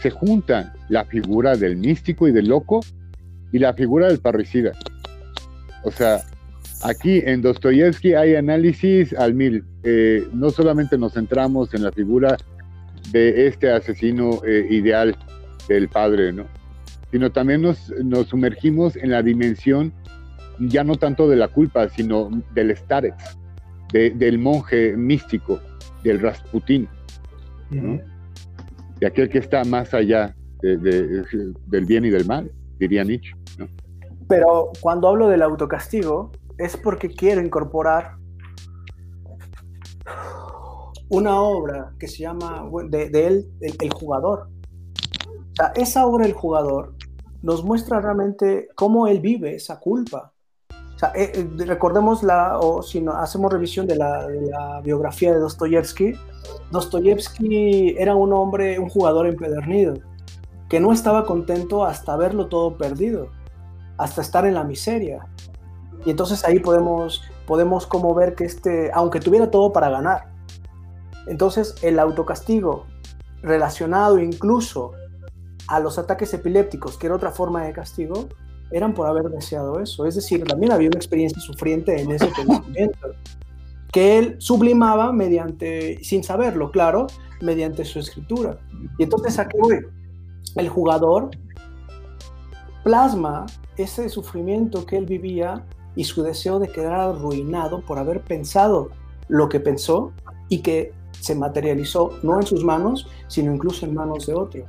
se junta la figura del místico y del loco y la figura del parricida. O sea, aquí en Dostoyevsky hay análisis al mil. Eh, no solamente nos centramos en la figura de este asesino eh, ideal del padre, ¿no? Sino también nos, nos, sumergimos en la dimensión ya no tanto de la culpa, sino del starets, de, del monje místico, del Rasputín, ¿no? De aquel que está más allá de, de, del bien y del mal, diría Nietzsche. Pero cuando hablo del autocastigo, es porque quiero incorporar una obra que se llama de, él, el, jugador. Esa obra El jugador nos muestra realmente cómo él vive esa culpa. Sea, eh, eh, recordemos la, o si no, hacemos revisión de la, de la biografía de Dostoyevsky, Dostoyevsky era un hombre, un jugador empedernido, que no estaba contento hasta verlo todo perdido, hasta estar en la miseria. Y entonces ahí podemos, podemos como ver que este, aunque tuviera todo para ganar, entonces el autocastigo relacionado incluso a los ataques epilépticos, que era otra forma de castigo, eran por haber deseado eso. Es decir, también había una experiencia sufriente en ese pensamiento, que él sublimaba mediante, sin saberlo, claro, mediante su escritura. Y entonces aquí voy. El jugador plasma ese sufrimiento que él vivía y su deseo de quedar arruinado por haber pensado lo que pensó y que se materializó no en sus manos, sino incluso en manos de otros.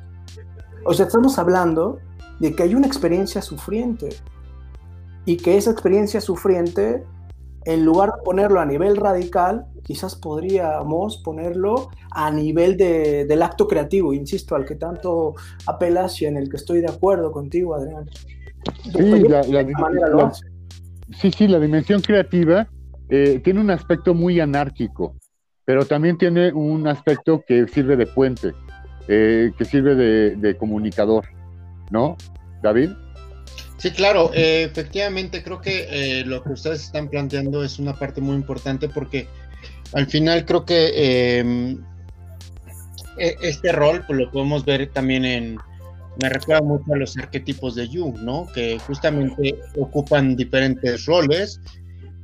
O sea, estamos hablando de que hay una experiencia sufriente y que esa experiencia sufriente, en lugar de ponerlo a nivel radical, quizás podríamos ponerlo a nivel de, del acto creativo, insisto, al que tanto apelas y en el que estoy de acuerdo contigo, Adrián. Sí, la, sí, sí, la dimensión creativa eh, tiene un aspecto muy anárquico, pero también tiene un aspecto que sirve de puente, eh, que sirve de, comunicador, ¿no, David? Sí, claro, eh, efectivamente creo que lo que ustedes están planteando es una parte muy importante porque al final creo que em, e, este rol pues, lo podemos ver también en, me recuerda mucho a los arquetipos de Jung, ¿no? Que justamente ocupan diferentes roles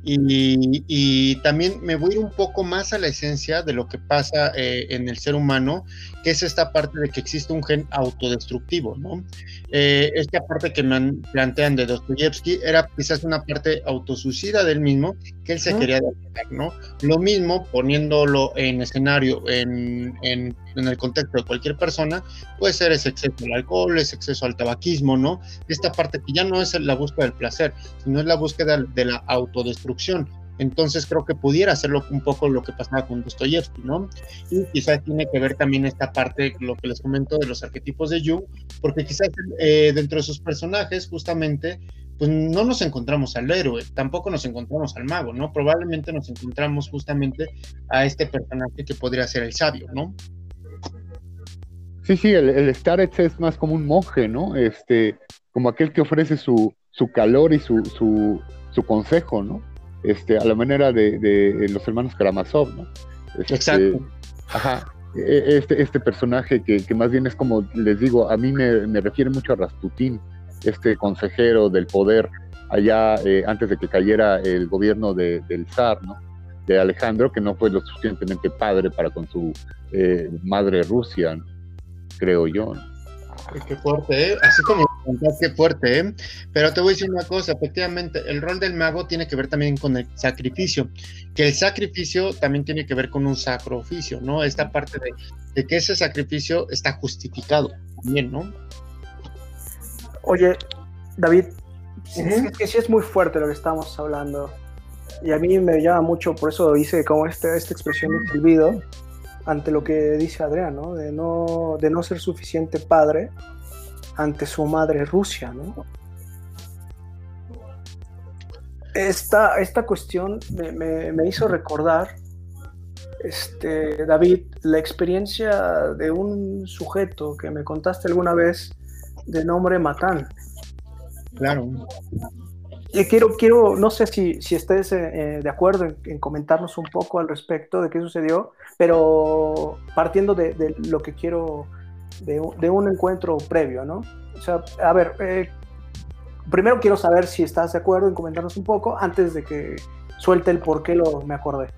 y, también me voy a ir un poco más a la esencia de lo que pasa eh, en el ser humano, que es esta parte de que existe un gen autodestructivo, ¿no? Eh, esta parte que me plantean de Dostoyevsky era quizás una parte autosuicida del mismo, que él se quería defender, ¿no? Lo mismo, poniéndolo en escenario, en, en, en, el contexto de cualquier persona, puede ser ese exceso al alcohol, ese exceso al tabaquismo, ¿no? Esta parte que ya no es la búsqueda del placer, sino es la búsqueda de la autodestrucción. Entonces creo que pudiera hacerlo un poco lo que pasaba con Dostoyevsky, ¿no? Y quizás tiene que ver también esta parte, lo que les comento de los arquetipos de Jung, porque quizás eh, dentro de sus personajes justamente pues no nos encontramos al héroe, tampoco nos encontramos al mago, ¿no? Probablemente nos encontramos justamente a este personaje que podría ser el sabio, ¿no? Sí, sí, el, el Starets es más como un monje, ¿no? Este, como aquel que ofrece su, su calor y su, su, su consejo, ¿no? Este, a la manera de, los hermanos Karamazov, ¿no? Este, Exacto. Ajá. E, este, este personaje que, más bien es como les digo, a mí me, refiere mucho a Rasputín, este consejero del poder allá eh, antes de que cayera el gobierno del zar, ¿no? de Alejandro, que no fue lo suficientemente padre para con su eh, madre Rusia, creo yo. Qué fuerte, ¿eh? Así como qué fuerte, ¿eh? Pero te voy a decir una cosa, efectivamente, el rol del mago tiene que ver también con el sacrificio, que el sacrificio también tiene que ver con un sacro oficio, ¿no? Esta parte de, que ese sacrificio está justificado también, ¿no? Oye, David, es que sí es muy fuerte lo que estamos hablando. Y a mí me llama mucho, por eso hice como este, esta expresión de silbido ante lo que dice Adrián, ¿no? De, no, de no ser suficiente padre ante su madre Rusia, ¿no? Esta, esta cuestión me, hizo recordar, este, David, la experiencia de un sujeto que me contaste alguna vez de nombre Matán. Claro. Y quiero, quiero, no sé si, si estés eh, eh, de acuerdo en, comentarnos un poco al respecto de qué sucedió, pero partiendo de lo que quiero de, un encuentro previo, ¿no? O sea, a ver, eh, primero quiero saber si estás de acuerdo en comentarnos un poco antes de que suelte el por qué lo, me acordé.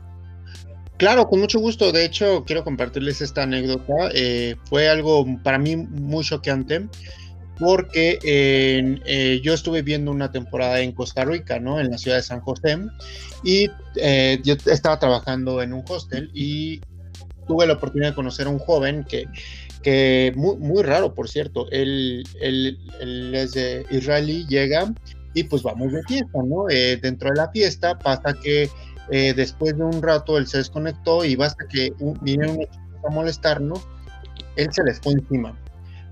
Claro, con mucho gusto. De hecho, quiero compartirles esta anécdota. Eh, fue algo para mí muy choqueante porque eh, yo estuve viendo una temporada en Costa Rica, ¿no? En la ciudad de San José, y yo estaba trabajando en un hostel y tuve la oportunidad de conocer a un joven que que muy, muy raro, por cierto, él, él, es de israelí, llega y pues vamos de fiesta, ¿no? Eh, dentro de la fiesta pasa que eh, después de un rato él se desconectó y basta que un, vinieron a molestarnos, él se les fue encima.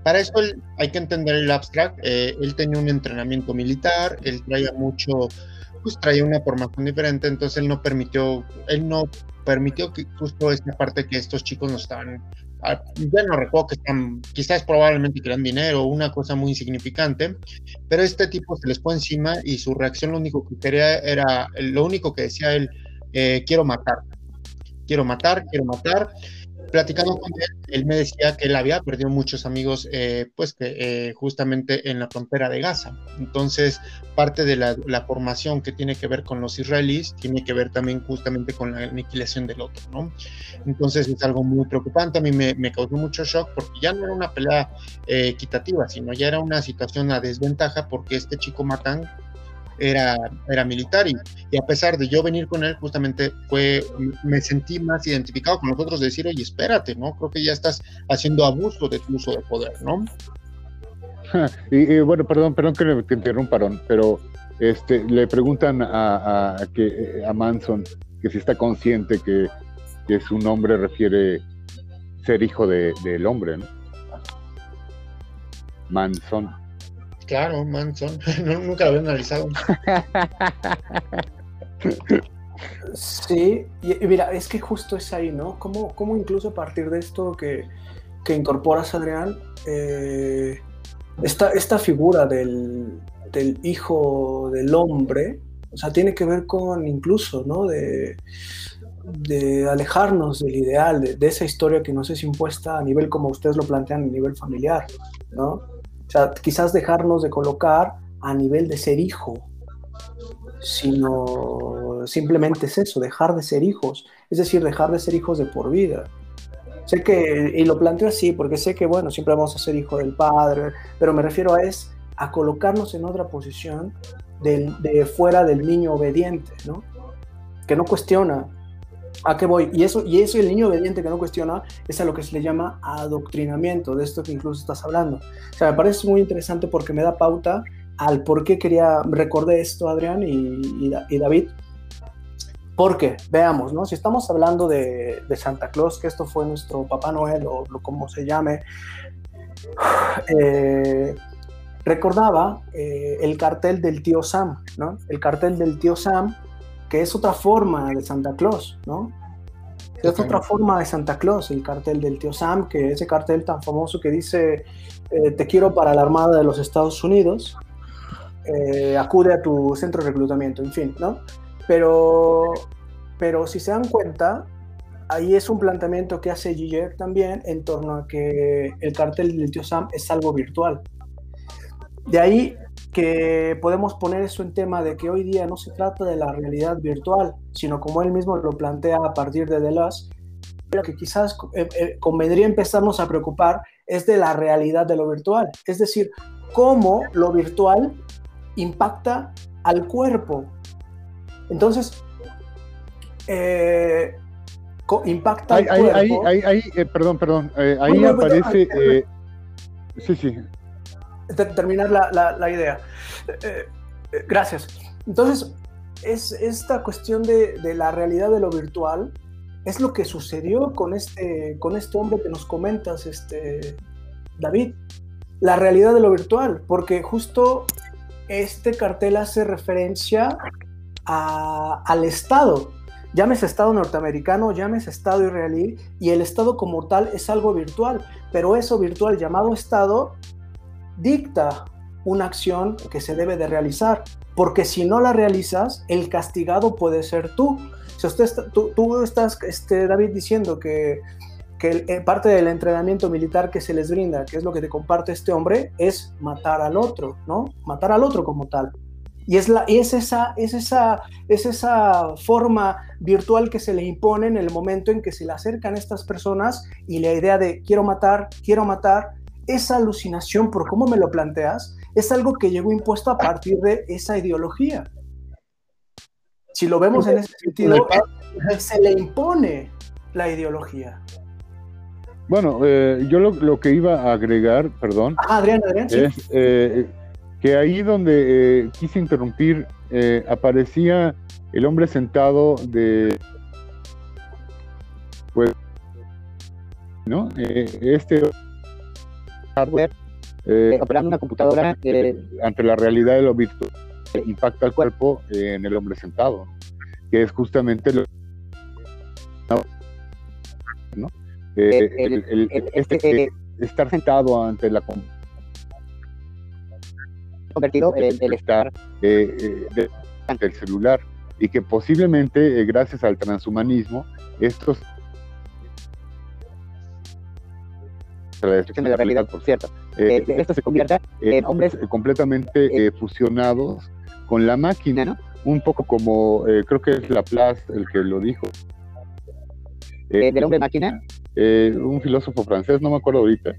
Para eso él- hay que entender el abstract, eh, él tenía un entrenamiento militar, él traía mucho, pues traía una formación diferente, entonces él no permitió, él no permitió que justo esta parte que estos chicos no estaban, ya no recuerdo que están, quizás probablemente querían dinero, una cosa muy insignificante, pero este tipo se les fue encima y su reacción lo único que quería era, lo único que decía él, eh, quiero matar, quiero matar, quiero matar. Platicando con él, él me decía que él había perdido muchos amigos, eh, pues que eh, justamente en la frontera de Gaza. Entonces, parte de la, la formación que tiene que ver con los israelíes tiene que ver también justamente con la aniquilación del otro, ¿no? Entonces es algo muy preocupante. A mí me, causó mucho shock porque ya no era una pelea eh, equitativa, sino ya era una situación a desventaja porque este chico Matán era, era militar y, a pesar de yo venir con él, justamente fue, me sentí más identificado con los otros de decir, oye, espérate, ¿no? Creo que ya estás haciendo abuso de tu uso de poder, ¿no? [LAUGHS] Y, bueno, perdón, perdón que le que interrumparon, pero este, le preguntan a que, a Manson que si está consciente que, que su nombre refiere ser hijo de- del hombre, ¿no? Manson. Claro, Manson, [LAUGHS] no, nunca lo había analizado. Sí, y, mira, es que justo es ahí, ¿no? ¿Cómo, cómo incluso a partir de esto que, que incorporas, Adrián, eh, esta, esta figura del, del hijo del hombre, o sea, tiene que ver con incluso, ¿no? De, de alejarnos del ideal, de, de esa historia que nos es impuesta a nivel como ustedes lo plantean, a nivel familiar, ¿no? O sea, quizás dejarnos de colocar a nivel de ser hijo, sino simplemente es eso, dejar de ser hijos, es decir, dejar de ser hijos de por vida. Sé que, y lo planteo así, porque sé que, bueno, siempre vamos a ser hijo del Padre, pero me refiero a es a colocarnos en otra posición del, de fuera del niño obediente, ¿no? Que no cuestiona. ¿A qué voy? Y eso, y eso, el niño obediente que no cuestiona, es a lo que se le llama adoctrinamiento, de esto que incluso estás hablando. O sea, me parece muy interesante porque me da pauta al por qué quería, recordé esto, Adrián y, y, y David, porque, veamos, ¿no? Si estamos hablando de, de, Santa Claus, que esto fue nuestro Papá Noel o, o como se llame, [SIGHS] eh, recordaba eh, el cartel del tío Sam, ¿no? El cartel del tío Sam, que es otra forma de Santa Claus, ¿no? Es otra forma de Santa Claus, el cartel del tío Sam, que ese cartel tan famoso que dice, eh, te quiero para la Armada de los Estados Unidos, eh, acude a tu centro de reclutamiento, en fin, ¿no? Pero, pero si se dan cuenta, ahí es un planteamiento que hace Giger también en torno a que el cartel del tío Sam es algo virtual. De ahí que podemos poner eso en tema de que hoy día no se trata de la realidad virtual, sino como él mismo lo plantea a partir de Deleuze, lo que quizás eh, eh, convendría empezarnos a preocupar es de la realidad de lo virtual, es decir, cómo lo virtual impacta al cuerpo. Entonces, eh, impacta ahí, al ahí, cuerpo. ahí, ahí eh, perdón, perdón, eh, ahí aparece... eh, sí, sí. terminar la, la, la idea. Eh, eh, gracias. Entonces, es esta cuestión de, de, la realidad de lo virtual, es lo que sucedió con este, con este hombre que nos comentas, este, David. La realidad de lo virtual, porque justo este cartel hace referencia a, al Estado. Llámese Estado norteamericano, llámese Estado israelí, y el Estado como tal es algo virtual, pero eso virtual llamado Estado dicta una acción que se debe de realizar, porque si no la realizas, el castigado puede ser tú. Si usted está, tú, tú, estás, este, David, diciendo que, que el, eh, parte del entrenamiento militar que se les brinda, que es lo que te comparte este hombre, es matar al otro, ¿no? Matar al otro como tal. Y es, la, y es, esa, es, esa, es esa forma virtual que se le impone en el momento en que se le acercan estas personas y la idea de quiero matar, quiero matar, esa alucinación, por cómo me lo planteas, es algo que llegó impuesto a partir de esa ideología. Si lo vemos en ese sentido, se le impone la ideología. Bueno, eh, yo lo, lo, que iba a agregar, perdón, Ajá, Adrián, Adrián, es, sí. eh, que ahí donde eh, quise interrumpir eh, aparecía el hombre sentado de pues no Eh, este hardware, eh, operando una computadora eh, ante la realidad de lo virtual eh, impacta el cuerpo eh, en el hombre sentado, que es justamente lo ¿no? Eh, El- el- este, este, eh, estar sentado ante la convertido en el estar eh, eh, ante el celular y que posiblemente eh, gracias al transhumanismo estos la destrucción de la realidad, por cierto. eh, Eh, esto se convierta en hombres eh, completamente fusionados con la máquina, ¿no? un poco como creo que es Laplace el que lo dijo. Del hombre máquina, un filósofo francés, no me acuerdo ahorita.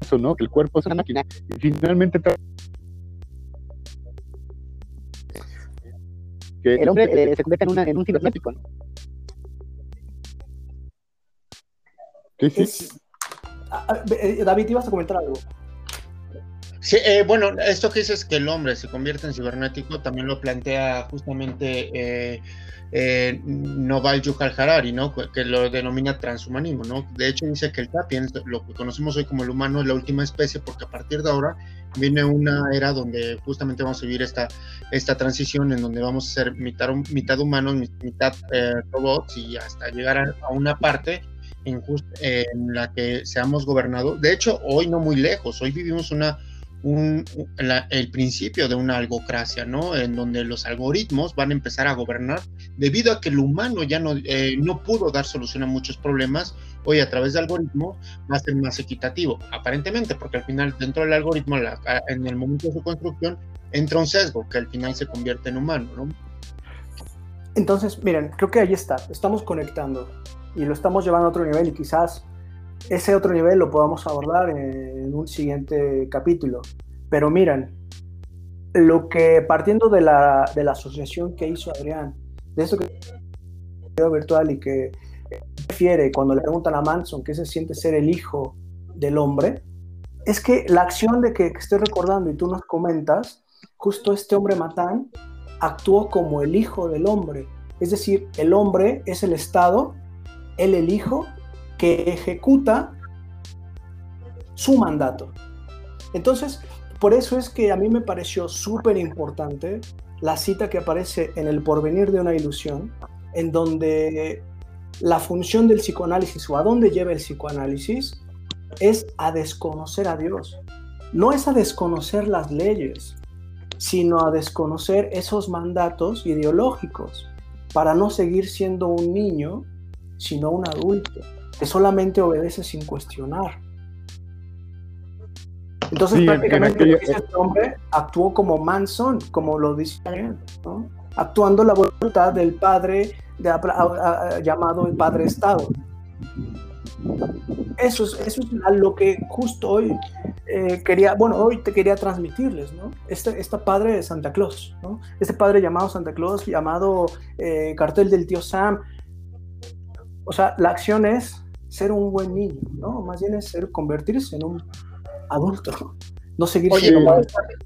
eso, ¿no? El cuerpo es una máquina. y finalmente que El hombre se convierte en, una, en un cibernético. ¿no? Sí, sí, Es- eh, David, ibas a comentar algo. Sí, eh, bueno, esto que dices que el hombre se convierte en cibernético también lo plantea justamente eh, eh, Noval Yuval Harari, ¿no? Que- lo denomina transhumanismo, ¿no? De hecho dice que el sapiens, lo que conocemos hoy como el humano, es la última especie porque a partir de ahora viene una era donde justamente vamos a vivir esta, esta transición en donde vamos a ser mitad, hum- mitad humanos, mi- mitad eh, robots y hasta llegar a, a una parte en, la que seamos gobernados. De hecho, hoy no muy lejos, hoy vivimos una el principio de una algocracia, ¿no? En donde los algoritmos van a empezar a gobernar debido a que el humano ya no, eh, no pudo dar solución a muchos problemas. Hoy a través de algoritmos va a más equitativo, aparentemente, porque al final dentro del algoritmo, en el momento de su construcción, entra un sesgo que al final se convierte en humano, ¿no? Entonces, miren, creo que ahí está, estamos conectando y lo estamos llevando a otro nivel y quizás ese otro nivel lo podamos abordar en un siguiente capítulo. Pero miren, lo que partiendo de la, de la asociación que hizo Adrián, de eso que virtual y que refiere cuando le preguntan a Manson qué se siente ser el hijo del hombre, es que la acción de que, que estoy recordando y tú nos comentas, justo este hombre Matán actuó como el hijo del hombre. Es decir, el hombre es el Estado, él el hijo, que ejecuta su mandato. Entonces, por eso es que a mí me pareció súper importante la cita que aparece en El porvenir de una ilusión, en donde la función del psicoanálisis o a dónde lleva el psicoanálisis es a desconocer a Dios. No es a desconocer las leyes, sino a desconocer esos mandatos ideológicos para no seguir siendo un niño, sino un adulto que solamente obedece sin cuestionar. Entonces, Sí, en- prácticamente en aquella- este hombre actuó como Manson, como lo dice ¿no? actuando la voluntad del padre de, a- a- llamado el Padre Estado. Eso es, eso es a lo que justo hoy eh, quería, bueno, hoy te quería transmitirles, ¿no? Este, esta padre de Santa Claus, ¿no? Este padre llamado Santa Claus, llamado eh, cartel del tío Sam. O sea, la acción es ser un buen niño, ¿no? Más bien es ser, convertirse en un adulto, [LAUGHS] no seguir Oye, siendo no,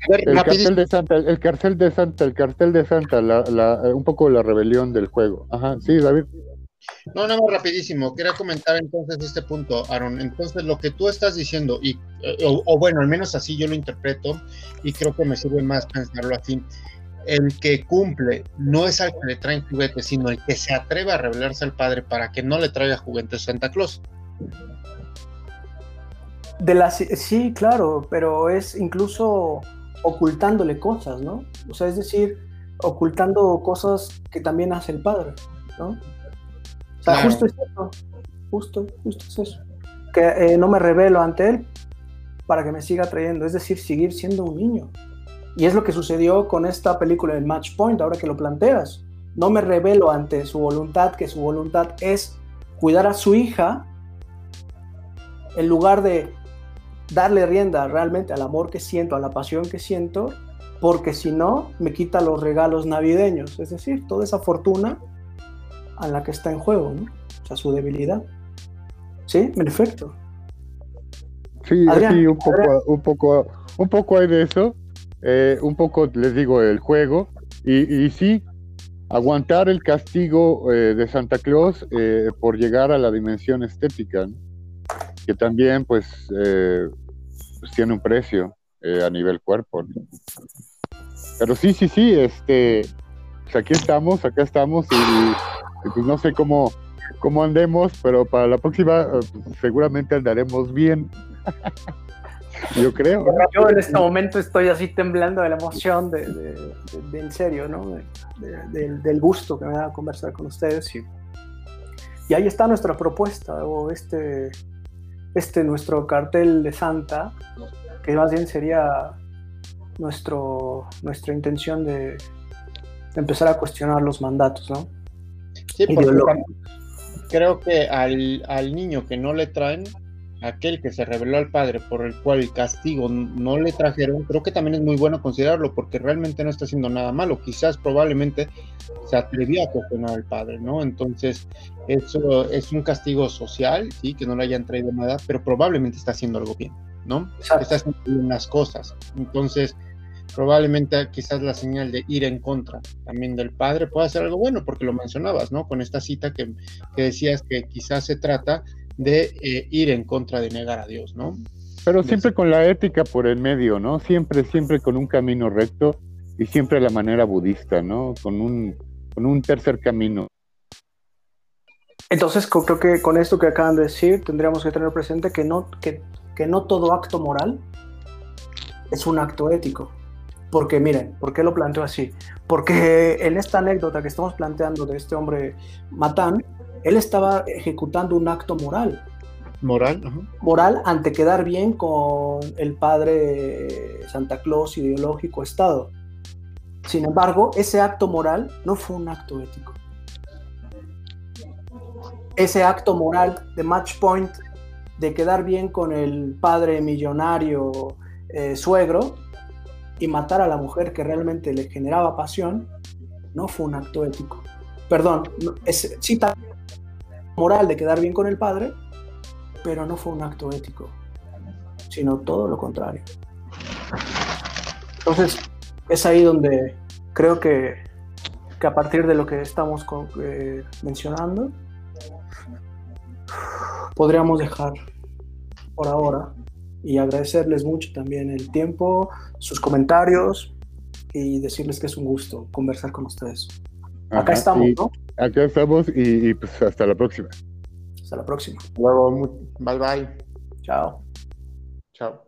el cartel de Santa, el cartel de Santa, el cartel de Santa, la, la- un poco la rebelión del juego. Ajá, sí, David. No, nada más rapidísimo. Quería comentar entonces este punto, Aaron. Entonces, lo que tú estás diciendo, y, eh, o, o bueno, al menos así yo lo interpreto, y creo que me sirve más pensarlo así. El que cumple no es al que le traen juguetes, sino el que se atreve a revelarse al padre para que no le traiga juguetes Santa Claus. De la, sí, claro, pero es incluso ocultándole cosas, ¿no? O sea, es decir, ocultando cosas que también hace el padre, ¿no? O sea, Claro. justo es eso, justo, justo es eso. Que eh, no me revelo ante él para que me siga trayendo, es decir, seguir siendo un niño. Y es lo que sucedió con esta película en Match Point, ahora que lo planteas. No me revelo ante su voluntad, que su voluntad es cuidar a su hija, en lugar de darle rienda realmente al amor que siento, a la pasión que siento, porque si no, me quita los regalos navideños, es decir, toda esa fortuna a la que está en juego, ¿no? O sea, su debilidad. ¿Sí? En efecto. Sí, Adrián, sí, un poco, un poco, un poco hay de eso. Eh, un poco, les digo, el juego. Y, sí, aguantar el castigo eh, de Santa Claus eh, por llegar a la dimensión estética, que también, pues, eh, pues, tiene un precio a nivel cuerpo. Pero sí, sí, sí, este, pues aquí estamos, acá estamos y, pues no sé cómo, cómo andemos, pero para la próxima pues, seguramente andaremos bien. [LAUGHS] Yo creo. ¿no? Yo en este momento estoy así temblando de la emoción, de, de- de- de- en serio, ¿no? De- de- del- del gusto que me da conversar con ustedes. Y, y ahí está nuestra propuesta, o este, este nuestro cartel de Santa, que más bien sería nuestro, nuestra intención de, de empezar a cuestionar los mandatos, ¿no? Sí, porque creo que al, al niño que no le traen, aquel que se reveló al padre por el cual el castigo no le trajeron, creo que también es muy bueno considerarlo porque realmente no está haciendo nada malo. Quizás probablemente se atrevió a cuestionar al padre, ¿no? Entonces, eso es un castigo social, sí, que no le hayan traído nada, pero probablemente está haciendo algo bien, ¿no? Exacto. Está haciendo bien las cosas. Entonces, probablemente quizás la señal de ir en contra también del padre pueda ser algo bueno, porque lo mencionabas, ¿no? Con esta cita que, que decías que quizás se trata de eh, ir en contra de negar a Dios, ¿no? Pero siempre con la ética por el medio, ¿no? Siempre, siempre con un camino recto y siempre a la manera budista, ¿no? Con un, con un tercer camino. Entonces, creo que con esto que acaban de decir, tendríamos que tener presente que no, que, que no todo acto moral es un acto ético. Porque miren, ¿por qué lo planteo así? Porque en esta anécdota que estamos planteando de este hombre Matán, él estaba ejecutando un acto moral. Moral, ajá. Moral ante quedar bien con el padre Santa Claus ideológico Estado. Sin embargo, ese acto moral no fue un acto ético. Ese acto moral de match point, de quedar bien con el padre millonario eh, suegro y matar a la mujer que realmente le generaba pasión, no fue un acto ético. Perdón, es, sí, moral de quedar bien con el padre, pero no fue un acto ético, sino todo lo contrario. Entonces, es ahí donde creo que, que a partir de lo que estamos eh, mencionando, podríamos dejar por ahora y agradecerles mucho también el tiempo, sus comentarios y decirles que es un gusto conversar con ustedes. Acá estamos, y ¿no? Acá estamos y, y, pues hasta la próxima. Hasta la próxima. Luego, bye bye. Chao. Chao.